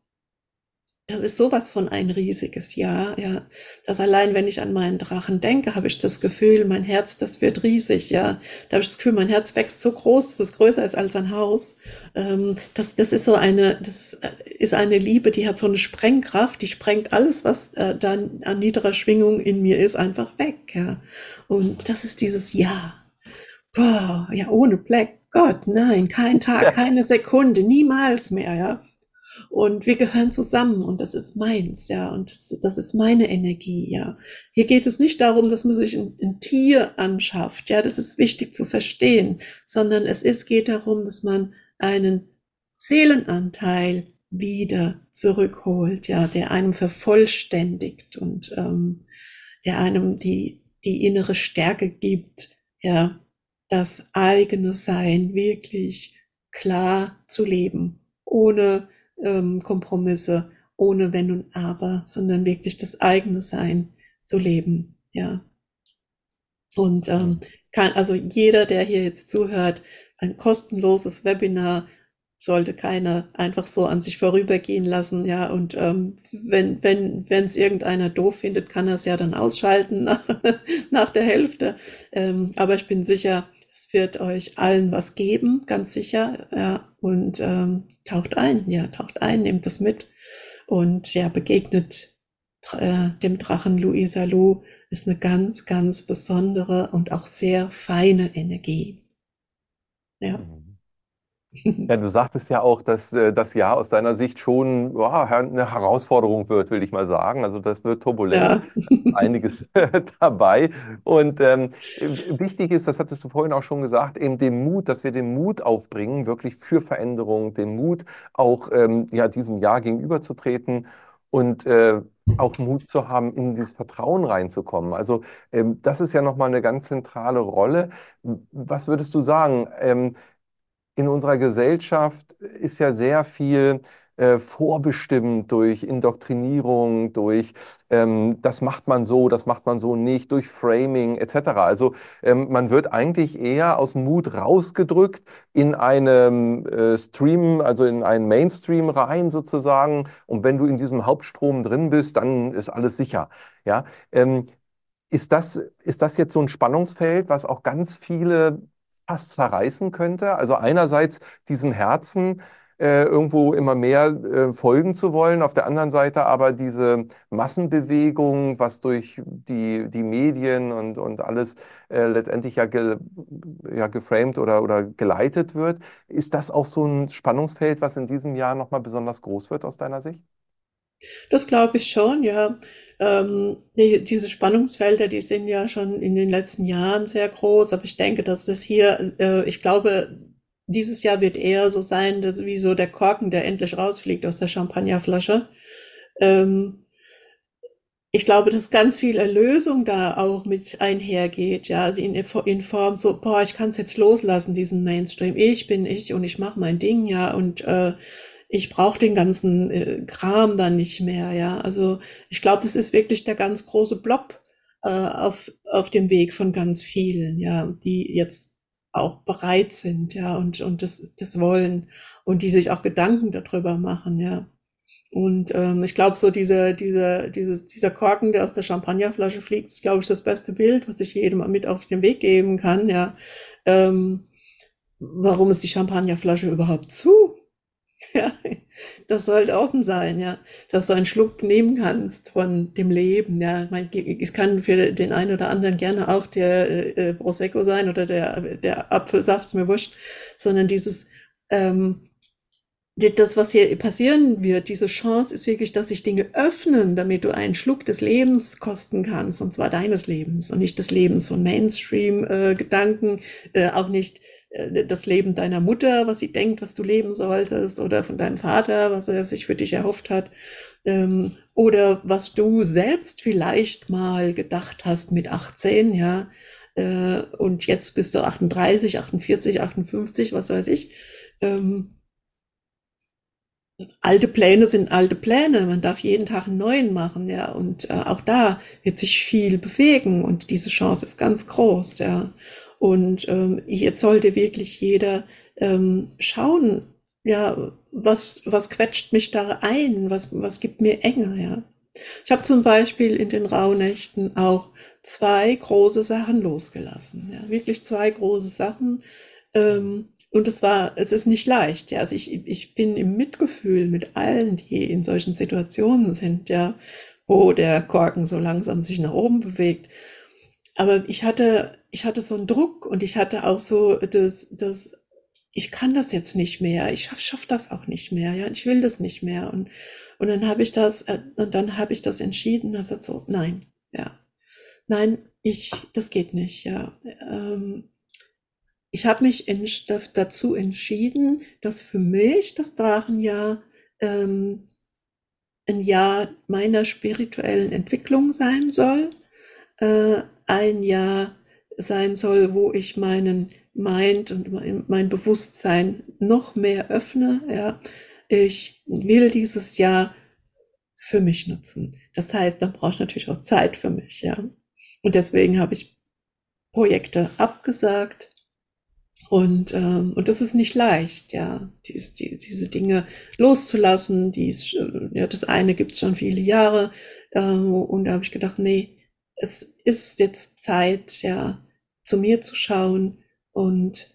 das ist sowas von ein riesiges Jahr, ja. Das allein, wenn ich an meinen Drachen denke, habe ich das Gefühl, mein Herz, das wird riesig, ja. Da habe ich das Gefühl, mein Herz wächst so groß, dass es größer ist als ein Haus. Ähm, das, das ist so eine, das ist eine Liebe, die hat so eine Sprengkraft, die sprengt alles, was äh, dann an niederer Schwingung in mir ist, einfach weg, ja. Und das ist dieses Ja. Boah, ja, ohne Black Gott, nein, kein Tag, keine Sekunde, niemals mehr, ja. Und wir gehören zusammen und das ist meins, ja, und das, ist meine Energie, ja. Hier geht es nicht darum, dass man sich ein, ein, Tier anschafft, ja, das ist wichtig zu verstehen, sondern es ist, geht darum, dass man einen Seelenanteil wieder zurückholt, ja, der einem vervollständigt und ähm, der einem die, die innere Stärke gibt, ja, das eigene Sein wirklich klar zu leben, ohne ähm, Kompromisse, ohne Wenn und Aber, sondern wirklich das eigene Sein zu leben. Ja. Und ähm, kann, also jeder, der hier jetzt zuhört, ein kostenloses Webinar sollte keiner einfach so an sich vorübergehen lassen, ja. Und ähm, wenn wenn wenn es irgendeiner doof findet, kann er es ja dann ausschalten nach, nach der Hälfte. Ähm, aber ich bin sicher, es wird euch allen was geben, ganz sicher. Ja, und ähm, taucht ein, ja, taucht ein, nehmt es mit und ja, begegnet äh, dem Drachen Luisa Lu. Ist eine ganz, ganz besondere und auch sehr feine Energie. Ja. Mhm. Ja, du sagtest ja auch, dass äh, das Jahr aus deiner Sicht schon ja, eine Herausforderung wird, will ich mal sagen. Also das wird turbulent, ja. einiges dabei. Und ähm, wichtig ist, das hattest du vorhin auch schon gesagt, eben den Mut, dass wir den Mut aufbringen, wirklich für Veränderung, den Mut auch ähm, ja, diesem Jahr gegenüberzutreten und äh, auch Mut zu haben, in dieses Vertrauen reinzukommen. Also ähm, das ist ja nochmal eine ganz zentrale Rolle. Was würdest du sagen? Ähm, in unserer Gesellschaft ist ja sehr viel äh, vorbestimmt durch Indoktrinierung, durch ähm, das macht man so, das macht man so nicht, durch Framing etc. Also ähm, man wird eigentlich eher aus Mut rausgedrückt in einem äh, Stream, also in einen Mainstream rein sozusagen. Und wenn du in diesem Hauptstrom drin bist, dann ist alles sicher. Ja, ähm, ist das, ist das jetzt so ein Spannungsfeld, was auch ganz viele fast zerreißen könnte. Also einerseits diesem Herzen äh, irgendwo immer mehr äh, folgen zu wollen, auf der anderen Seite aber diese Massenbewegung, was durch die, die Medien und, und alles äh, letztendlich ja, ge, ja geframed oder, oder geleitet wird. Ist das auch so ein Spannungsfeld, was in diesem Jahr nochmal besonders groß wird aus deiner Sicht? Das glaube ich schon, ja. Ähm, die, diese Spannungsfelder, die sind ja schon in den letzten Jahren sehr groß, aber ich denke, dass das hier, äh, ich glaube, dieses Jahr wird eher so sein, dass wie so der Korken, der endlich rausfliegt aus der Champagnerflasche. Ähm, ich glaube, dass ganz viel Erlösung da auch mit einhergeht, ja, in, in Form so, boah, ich kann es jetzt loslassen, diesen Mainstream. Ich bin ich und ich mache mein Ding, ja, und äh, ich brauche den ganzen äh, Kram dann nicht mehr, ja. Also ich glaube, das ist wirklich der ganz große Block äh, auf, auf dem Weg von ganz vielen, ja, die jetzt auch bereit sind, ja, und, und das, das wollen und die sich auch Gedanken darüber machen, ja. Und ähm, ich glaube, so dieser, dieser, dieses, dieser Korken, der aus der Champagnerflasche fliegt, ist, glaube ich, das beste Bild, was ich jedem mit auf den Weg geben kann, ja. Ähm, warum ist die Champagnerflasche überhaupt zu? Ja, das sollte offen sein, ja, dass du einen Schluck nehmen kannst von dem Leben, ja. Es kann für den einen oder anderen gerne auch der äh, Prosecco sein oder der, der Apfelsaft, ist mir wurscht, sondern dieses, ähm, das, was hier passieren wird, diese Chance ist wirklich, dass sich Dinge öffnen, damit du einen Schluck des Lebens kosten kannst, und zwar deines Lebens und nicht des Lebens von Mainstream-Gedanken, äh, äh, auch nicht äh, das Leben deiner Mutter, was sie denkt, was du leben solltest, oder von deinem Vater, was er sich für dich erhofft hat, ähm, oder was du selbst vielleicht mal gedacht hast mit 18, ja, äh, und jetzt bist du 38, 48, 58, was weiß ich. Ähm, alte Pläne sind alte Pläne. Man darf jeden Tag einen neuen machen, ja. Und äh, auch da wird sich viel bewegen und diese Chance ist ganz groß, ja. Und ähm, jetzt sollte wirklich jeder ähm, schauen, ja, was, was quetscht mich da ein, was, was gibt mir Enge, ja. Ich habe zum Beispiel in den Rauhnächten auch zwei große Sachen losgelassen, ja, wirklich zwei große Sachen. Ähm, und es war, es ist nicht leicht, ja. Also ich, ich bin im Mitgefühl mit allen, die in solchen Situationen sind, ja, wo der Korken so langsam sich nach oben bewegt. Aber ich hatte, ich hatte so einen Druck und ich hatte auch so das, das, ich kann das jetzt nicht mehr, ich schaff, schaff das auch nicht mehr, ja, ich will das nicht mehr. Und, und dann habe ich das, äh, und dann habe ich das entschieden und habe gesagt, so, nein, ja, nein, ich, das geht nicht, ja. Ähm, ich habe mich dazu entschieden, dass für mich das Drachenjahr ähm, ein Jahr meiner spirituellen Entwicklung sein soll, äh, ein Jahr sein soll, wo ich meinen Mind und mein, mein Bewusstsein noch mehr öffne. Ja. Ich will dieses Jahr für mich nutzen. Das heißt, dann brauche ich natürlich auch Zeit für mich. Ja. Und deswegen habe ich Projekte abgesagt. Und, ähm, und das ist nicht leicht, ja, dies, die, diese Dinge loszulassen. Dies, äh, ja, das eine gibt es schon viele Jahre. Äh, und da habe ich gedacht, nee, es ist jetzt Zeit, ja, zu mir zu schauen. Und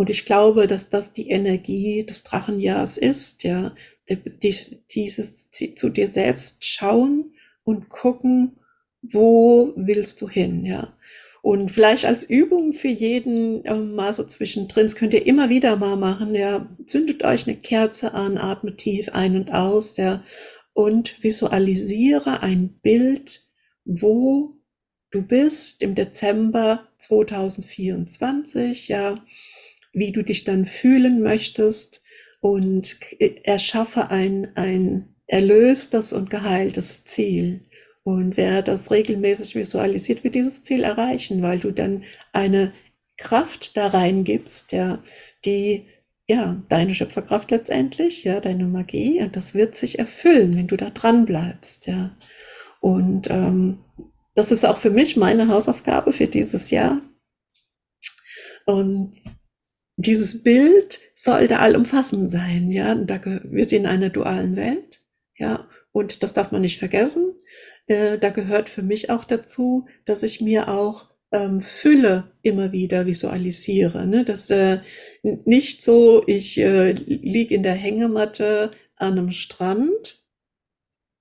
und ich glaube, dass das die Energie des Drachenjahrs ist, ja, dieses zu dir selbst schauen und gucken, wo willst du hin, ja. Und vielleicht als Übung für jeden äh, mal so zwischendrin, das könnt ihr immer wieder mal machen, ja, zündet euch eine Kerze an, atmet tief ein und aus, ja, und visualisiere ein Bild, wo du bist im Dezember 2024, ja, wie du dich dann fühlen möchtest und erschaffe ein, ein erlöstes und geheiltes Ziel. Und wer das regelmäßig visualisiert, wird dieses Ziel erreichen, weil du dann eine Kraft da reingibst, ja, die, ja, deine Schöpferkraft letztendlich, ja, deine Magie, und das wird sich erfüllen, wenn du da dran bleibst, ja. Und ähm, das ist auch für mich meine Hausaufgabe für dieses Jahr. Und dieses Bild sollte allumfassend sein, ja. Da, wir sind in einer dualen Welt, ja. Und das darf man nicht vergessen. Äh, da gehört für mich auch dazu, dass ich mir auch ähm, Fülle immer wieder visualisiere. Ne? Das äh, nicht so, ich äh, liege in der Hängematte an einem Strand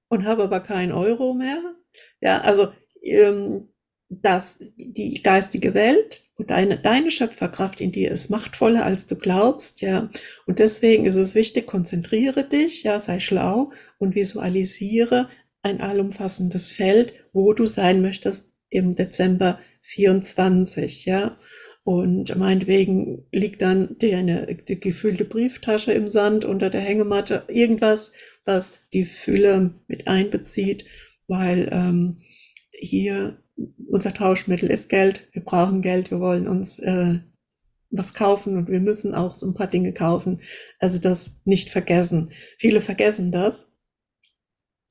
und habe aber keinen Euro mehr. Ja, also ähm, dass die geistige Welt und deine, deine Schöpferkraft in dir ist machtvoller, als du glaubst, ja. Und deswegen ist es wichtig, konzentriere dich, ja, sei schlau und visualisiere ein allumfassendes Feld, wo du sein möchtest im Dezember 24, ja. Und meinetwegen liegt dann die, eine die gefüllte Brieftasche im Sand unter der Hängematte, irgendwas, was die Fülle mit einbezieht, weil ähm, hier unser Tauschmittel ist Geld, wir brauchen Geld, wir wollen uns äh, was kaufen und wir müssen auch so ein paar Dinge kaufen. Also das nicht vergessen. Viele vergessen das.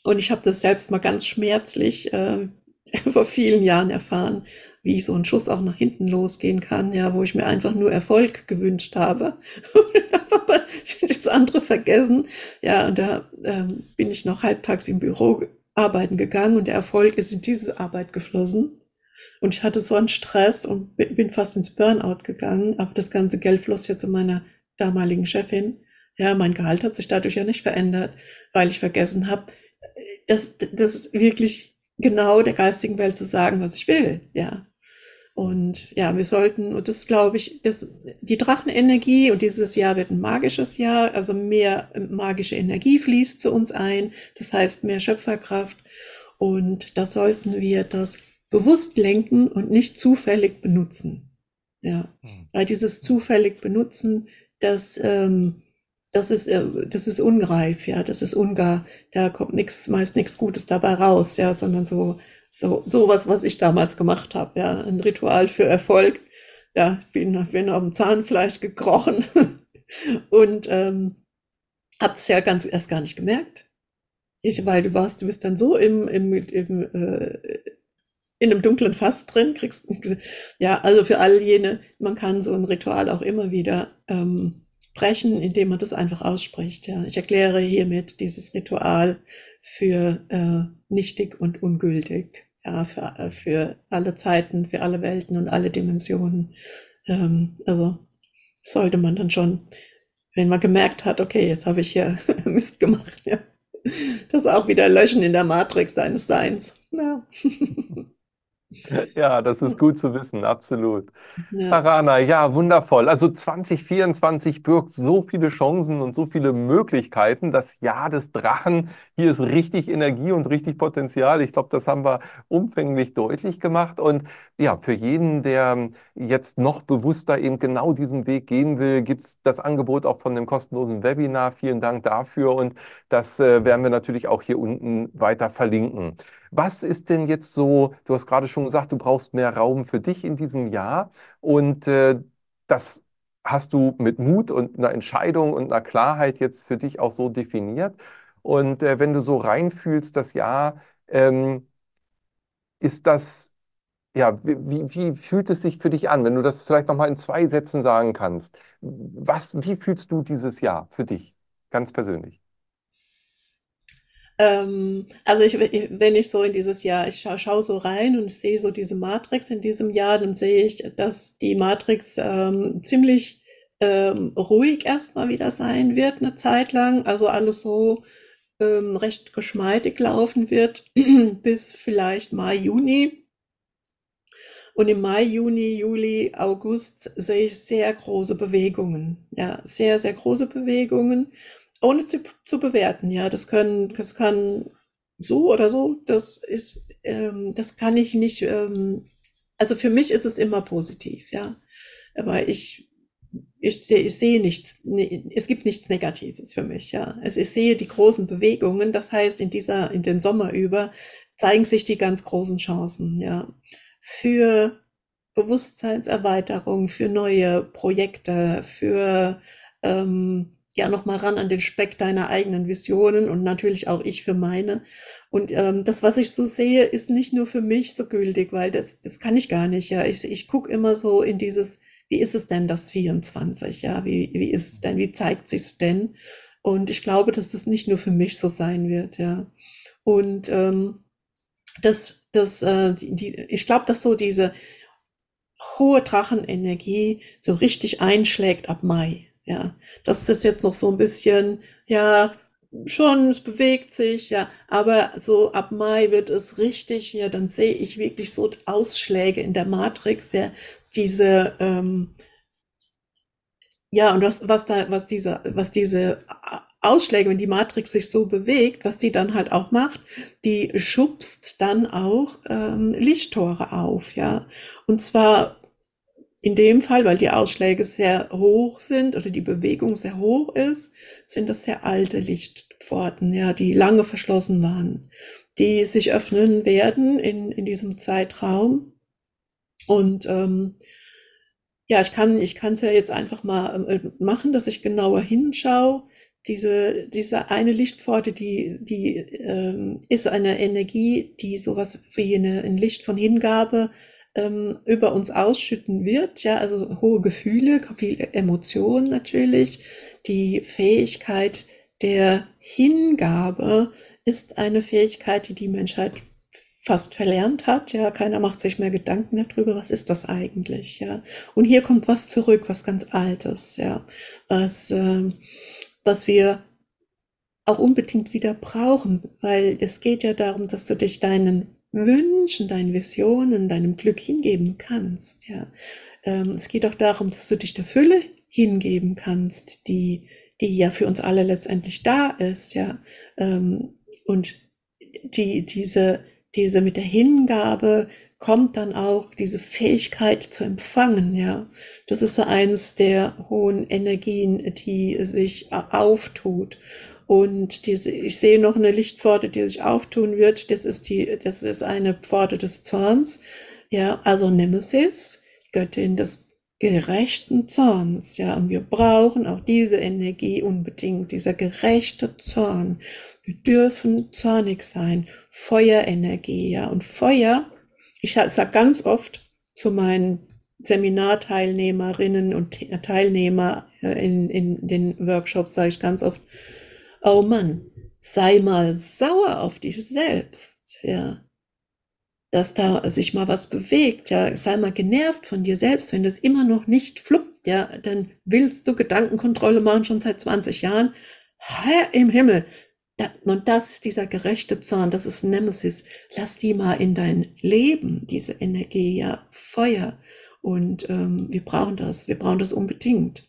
Und ich habe das selbst mal ganz schmerzlich äh, vor vielen Jahren erfahren, wie so ein Schuss auch nach hinten losgehen kann, ja, wo ich mir einfach nur Erfolg gewünscht habe. aber das andere vergessen. Ja, und da ähm, bin ich noch halbtags im Büro arbeiten gegangen und der Erfolg ist in diese Arbeit geflossen. Und ich hatte so einen Stress und bin fast ins Burnout gegangen, aber das ganze Geld floss ja zu meiner damaligen Chefin. Ja, mein Gehalt hat sich dadurch ja nicht verändert, weil ich vergessen habe, das, das wirklich genau der geistigen Welt zu sagen, was ich will. Ja. Und ja, wir sollten, und das glaube ich, das, die Drachenenergie und dieses Jahr wird ein magisches Jahr, also mehr magische Energie fließt zu uns ein, das heißt mehr Schöpferkraft. Und da sollten wir das bewusst lenken und nicht zufällig benutzen. Ja, hm. weil dieses zufällig benutzen, das, ähm, das ist, äh, das ist unreif, ja, das ist ungar, da kommt nichts, meist nichts Gutes dabei raus, ja, sondern so, so, sowas, was ich damals gemacht habe, ja, ein Ritual für Erfolg. Ja, bin, bin auf dem Zahnfleisch gekrochen und ähm, habe es ja ganz erst gar nicht gemerkt. Ich, weil du warst, du bist dann so im, im, im äh, in einem dunklen Fass drin, kriegst, ja, also für all jene, man kann so ein Ritual auch immer wieder ähm, brechen, indem man das einfach ausspricht. Ja, ich erkläre hiermit dieses Ritual für äh, nichtig und ungültig. Ja, für, äh, für alle Zeiten, für alle Welten und alle Dimensionen. Ähm, also sollte man dann schon, wenn man gemerkt hat, okay, jetzt habe ich hier Mist gemacht, ja, das auch wieder löschen in der Matrix deines Seins. Ja. Ja, das ist gut zu wissen, absolut. Ja. Parana, ja, wundervoll. Also 2024 birgt so viele Chancen und so viele Möglichkeiten. Das Jahr des Drachen, hier ist richtig Energie und richtig Potenzial. Ich glaube, das haben wir umfänglich deutlich gemacht. Und ja, für jeden, der jetzt noch bewusster eben genau diesen Weg gehen will, gibt es das Angebot auch von dem kostenlosen Webinar. Vielen Dank dafür. Und das äh, werden wir natürlich auch hier unten weiter verlinken. Was ist denn jetzt so, du hast gerade schon gesagt, du brauchst mehr Raum für dich in diesem Jahr und äh, das hast du mit Mut und einer Entscheidung und einer Klarheit jetzt für dich auch so definiert. Und äh, wenn du so reinfühlst, das Jahr, ähm, ist das, ja, wie, wie fühlt es sich für dich an, wenn du das vielleicht nochmal in zwei Sätzen sagen kannst? Was, wie fühlst du dieses Jahr für dich, ganz persönlich? Ähm, also ich, wenn ich so in dieses Jahr, ich schaue schau so rein und sehe so diese Matrix in diesem Jahr, dann sehe ich, dass die Matrix ähm, ziemlich ähm, ruhig erstmal wieder sein wird, eine Zeit lang. Also alles so ähm, recht geschmeidig laufen wird bis vielleicht Mai, Juni. Und im Mai, Juni, Juli, August sehe ich sehr große Bewegungen. Ja, sehr, sehr große Bewegungen ohne zu, zu bewerten, ja, das können, das kann so oder so, das ist, ähm, das kann ich nicht, ähm, also für mich ist es immer positiv, ja, aber ich, ich sehe, ich sehe nichts, ne, es gibt nichts Negatives für mich, ja. Also ich sehe die großen Bewegungen, das heißt, in dieser, in den Sommer über zeigen sich die ganz großen Chancen, ja, für Bewusstseinserweiterung, für neue Projekte, für ähm, ja noch mal ran an den Speck deiner eigenen Visionen und natürlich auch ich für meine. Und ähm, das, was ich so sehe, ist nicht nur für mich so gültig, weil das, das kann ich gar nicht. Ja, ich, ich gucke immer so in dieses, wie ist es denn das 24? Ja, wie, wie ist es denn? Wie zeigt sich's denn? Und ich glaube, dass das nicht nur für mich so sein wird. Ja, und ähm, das, das, äh, die, die, ich glaube, dass so diese hohe Drachenenergie so richtig einschlägt ab Mai. Ja, das ist jetzt noch so ein bisschen, ja, schon, es bewegt sich, ja, aber so ab Mai wird es richtig, ja, dann sehe ich wirklich so Ausschläge in der Matrix, ja, diese, ähm, ja, und was, was da, was diese, was diese Ausschläge, wenn die Matrix sich so bewegt, was die dann halt auch macht, die schubst dann auch ähm, Lichttore auf, ja. Und zwar in dem Fall, weil die Ausschläge sehr hoch sind oder die Bewegung sehr hoch ist, sind das sehr alte Lichtpforten, ja, die lange verschlossen waren, die sich öffnen werden in, in diesem Zeitraum. Und ähm, ja, ich kann ich kann es ja jetzt einfach mal äh, machen, dass ich genauer hinschaue. Diese, diese eine Lichtpforte, die, die ähm, ist eine Energie, die sowas wie eine, ein Licht von Hingabe ähm, über uns ausschütten wird. Ja, also hohe Gefühle, viele Emotionen natürlich. Die Fähigkeit der Hingabe ist eine Fähigkeit, die die Menschheit fast verlernt hat. Ja, keiner macht sich mehr Gedanken darüber, was ist das eigentlich. Ja, und hier kommt was zurück, was ganz Altes. Ja, was, äh, was wir auch unbedingt wieder brauchen, weil es geht ja darum, dass du dich deinen Wünschen, deinen Visionen, deinem Glück hingeben kannst. Ja, ähm, es geht auch darum, dass du dich der Fülle hingeben kannst, die die ja für uns alle letztendlich da ist. Ja, ähm, und die diese diese mit der Hingabe kommt dann auch diese Fähigkeit zu empfangen, ja. Das ist so eins der hohen Energien, die sich auftut. Und diese, ich sehe noch eine Lichtpforte, die sich auftun wird. Das ist die, das ist eine Pforte des Zorns. Ja, also Nemesis, Göttin des gerechten Zorns. Ja, und wir brauchen auch diese Energie unbedingt, dieser gerechte Zorn. Wir dürfen zornig sein. Feuerenergie, ja. Und Feuer ich sage ganz oft zu meinen Seminarteilnehmerinnen und Teilnehmer äh, in, in den Workshops, sage ich ganz oft, oh Mann, sei mal sauer auf dich selbst, ja. Dass da sich mal was bewegt, ja, sei mal genervt von dir selbst, wenn das immer noch nicht fluppt, ja, dann willst du Gedankenkontrolle machen schon seit 20 Jahren. Herr im Himmel, und das ist dieser gerechte Zorn, das ist Nemesis. Lass die mal in dein Leben, diese Energie, ja, Feuer. Und ähm, wir brauchen das, wir brauchen das unbedingt,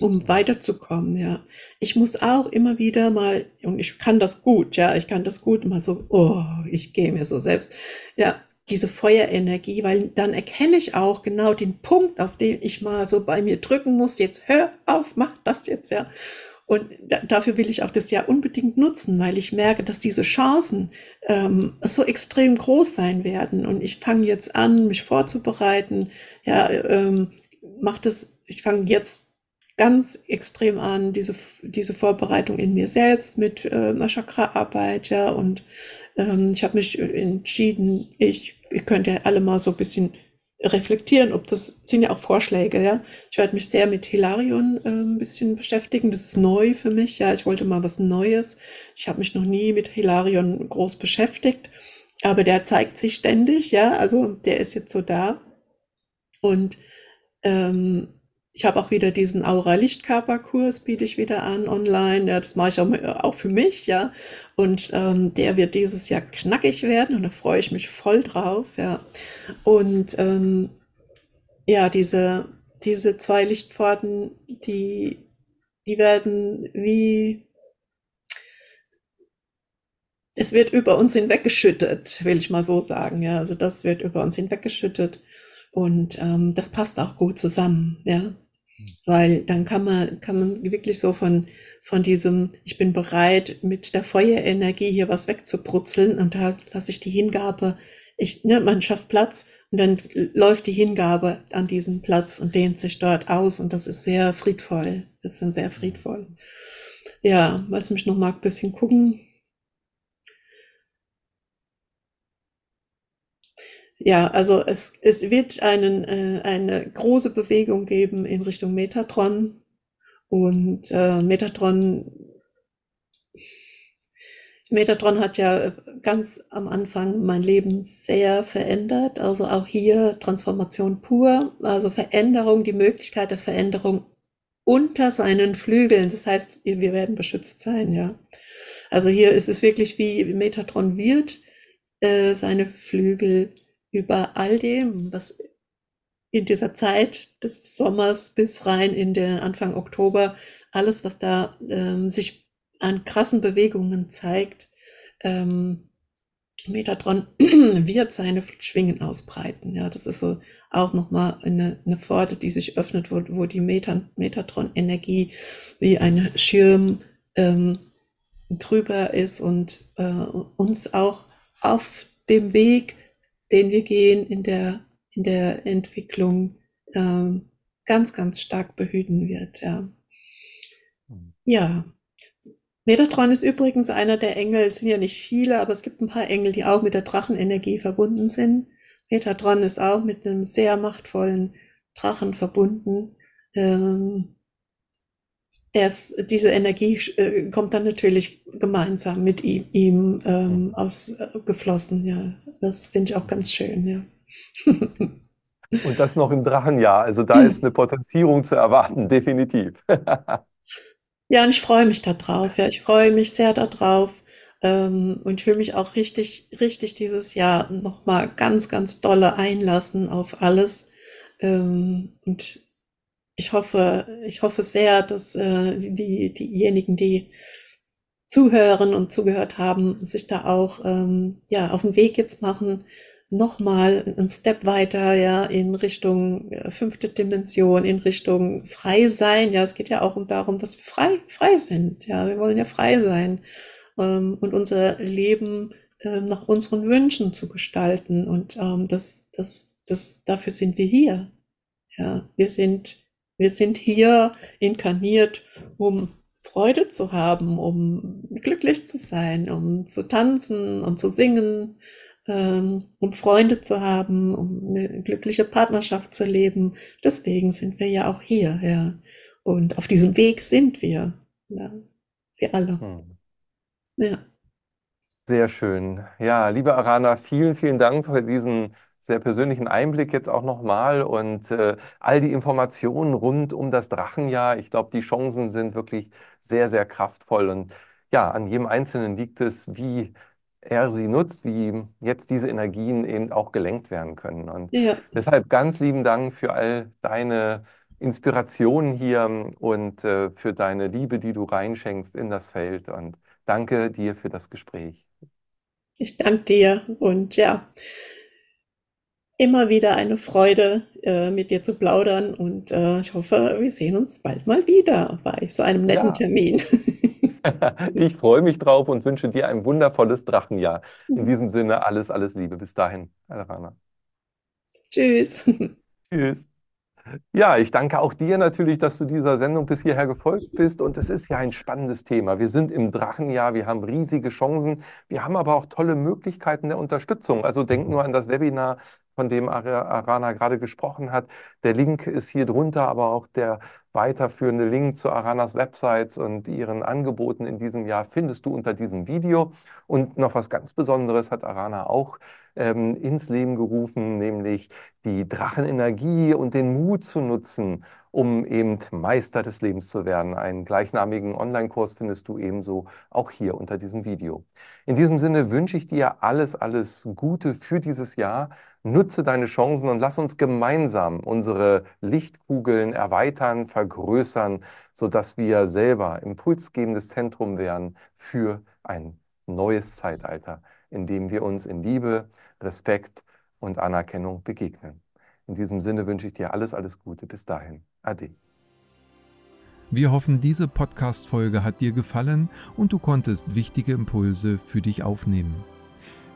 um weiterzukommen, ja. Ich muss auch immer wieder mal, und ich kann das gut, ja, ich kann das gut mal so, oh, ich gehe mir so selbst, ja, diese Feuerenergie, weil dann erkenne ich auch genau den Punkt, auf den ich mal so bei mir drücken muss. Jetzt hör auf, mach das jetzt, ja. Und dafür will ich auch das Jahr unbedingt nutzen, weil ich merke, dass diese Chancen ähm, so extrem groß sein werden. Und ich fange jetzt an, mich vorzubereiten. Ja, ähm, mach das, ich fange jetzt ganz extrem an, diese, diese Vorbereitung in mir selbst mit äh, einer Chakra-Arbeit, ja, und ähm, ich habe mich entschieden, ich, ihr könnt ja alle mal so ein bisschen reflektieren, ob das sind ja auch Vorschläge, ja. Ich werde mich sehr mit Hilarion äh, ein bisschen beschäftigen. Das ist neu für mich, ja. Ich wollte mal was Neues. Ich habe mich noch nie mit Hilarion groß beschäftigt, aber der zeigt sich ständig, ja. Also der ist jetzt so da und ähm, ich habe auch wieder diesen Aura-Lichtkörperkurs, biete ich wieder an online. Ja, das mache ich auch, auch für mich, ja. Und ähm, der wird dieses Jahr knackig werden und da freue ich mich voll drauf, ja. Und ähm, ja, diese, diese zwei Lichtpforten, die, die werden wie, es wird über uns hinweggeschüttet, will ich mal so sagen, ja. Also das wird über uns hinweggeschüttet. Und ähm, das passt auch gut zusammen, ja. Weil dann kann man, kann man wirklich so von, von diesem, ich bin bereit, mit der Feuerenergie hier was wegzubrutzeln und da lasse ich die Hingabe, ich, ne, man schafft Platz und dann läuft die Hingabe an diesen Platz und dehnt sich dort aus und das ist sehr friedvoll. Das ist sehr friedvoll. Ja, was mich noch mag, bisschen gucken. Ja, also es, es wird einen, äh, eine große Bewegung geben in Richtung Metatron. Und äh, Metatron, Metatron hat ja ganz am Anfang mein Leben sehr verändert. Also auch hier Transformation pur, also Veränderung, die Möglichkeit der Veränderung unter seinen Flügeln. Das heißt, wir werden beschützt sein, ja. Also hier ist es wirklich wie Metatron wird äh, seine Flügel über all dem, was in dieser Zeit des Sommers bis rein in den Anfang Oktober, alles, was da ähm, sich an krassen Bewegungen zeigt, ähm, Metatron wird seine Schwingen ausbreiten. Ja, das ist so auch nochmal eine, eine Pforte, die sich öffnet, wo, wo die Meta, Metatron-Energie wie ein Schirm ähm, drüber ist und äh, uns auch auf dem Weg den wir gehen in der, in der Entwicklung, ähm, ganz, ganz stark behüten wird. Ja. ja. Metatron ist übrigens einer der Engel, es sind ja nicht viele, aber es gibt ein paar Engel, die auch mit der Drachenenergie verbunden sind. Metatron ist auch mit einem sehr machtvollen Drachen verbunden. Ähm, erst diese Energie äh, kommt dann natürlich gemeinsam mit ihm, ihm ähm, ausgeflossen, ja. Das finde ich auch ganz schön, ja. Und das noch im Drachenjahr. Also da ist eine Potenzierung zu erwarten, definitiv. ja, und ich freue mich darauf. Ja, ich freue mich sehr darauf. Ähm, und ich will mich auch richtig, richtig dieses Jahr nochmal ganz, ganz dolle einlassen auf alles. Ähm, und ich hoffe, ich hoffe sehr, dass äh, die, diejenigen, die zuhören und zugehört haben, sich da auch ähm, ja auf den Weg jetzt machen, nochmal einen Step weiter, ja, in Richtung äh, fünfte Dimension, in Richtung frei sein. Ja, es geht ja auch um darum, dass wir frei, frei sind. Ja, wir wollen ja frei sein ähm, und unser Leben äh, nach unseren Wünschen zu gestalten. Und ähm, das, das, das, dafür sind wir hier. Ja, wir sind, wir sind hier inkarniert, um Freude zu haben, um glücklich zu sein, um zu tanzen und zu singen, ähm, um Freunde zu haben, um eine glückliche Partnerschaft zu leben. Deswegen sind wir ja auch hier, ja. Und auf diesem Weg sind wir, ja. Wir alle. Hm. Ja. Sehr schön. Ja, liebe Arana, vielen, vielen Dank für diesen sehr persönlichen Einblick jetzt auch nochmal und äh, all die Informationen rund um das Drachenjahr. Ich glaube, die Chancen sind wirklich sehr, sehr kraftvoll und ja, an jedem Einzelnen liegt es, wie er sie nutzt, wie jetzt diese Energien eben auch gelenkt werden können. Und ja. deshalb ganz lieben Dank für all deine Inspirationen hier und äh, für deine Liebe, die du reinschenkst in das Feld. Und danke dir für das Gespräch. Ich danke dir und ja, immer wieder eine Freude, äh, mit dir zu plaudern und äh, ich hoffe, wir sehen uns bald mal wieder bei so einem netten ja. Termin. ich freue mich drauf und wünsche dir ein wundervolles Drachenjahr. In mhm. diesem Sinne alles, alles Liebe. Bis dahin, Alrana. Tschüss. Tschüss. Ja, ich danke auch dir natürlich, dass du dieser Sendung bis hierher gefolgt bist. Und es ist ja ein spannendes Thema. Wir sind im Drachenjahr, wir haben riesige Chancen, wir haben aber auch tolle Möglichkeiten der Unterstützung. Also denk nur an das Webinar von dem Arana gerade gesprochen hat. Der Link ist hier drunter, aber auch der weiterführende Link zu Aranas Websites und ihren Angeboten in diesem Jahr findest du unter diesem Video. Und noch was ganz Besonderes hat Arana auch ähm, ins Leben gerufen, nämlich die Drachenenergie und den Mut zu nutzen, um eben Meister des Lebens zu werden. Einen gleichnamigen Online-Kurs findest du ebenso auch hier unter diesem Video. In diesem Sinne wünsche ich dir alles, alles Gute für dieses Jahr. Nutze deine Chancen und lass uns gemeinsam unsere Lichtkugeln erweitern, vergrößern, sodass wir selber impulsgebendes Zentrum werden für ein neues Zeitalter, in dem wir uns in Liebe, Respekt und Anerkennung begegnen. In diesem Sinne wünsche ich dir alles, alles Gute. Bis dahin. Ade. Wir hoffen, diese Podcast-Folge hat dir gefallen und du konntest wichtige Impulse für dich aufnehmen.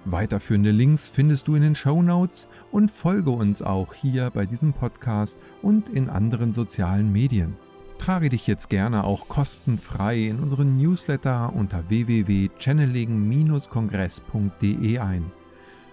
Weiterführende Links findest du in den Show Notes und folge uns auch hier bei diesem Podcast und in anderen sozialen Medien. Trage dich jetzt gerne auch kostenfrei in unseren Newsletter unter www.channeling-kongress.de ein.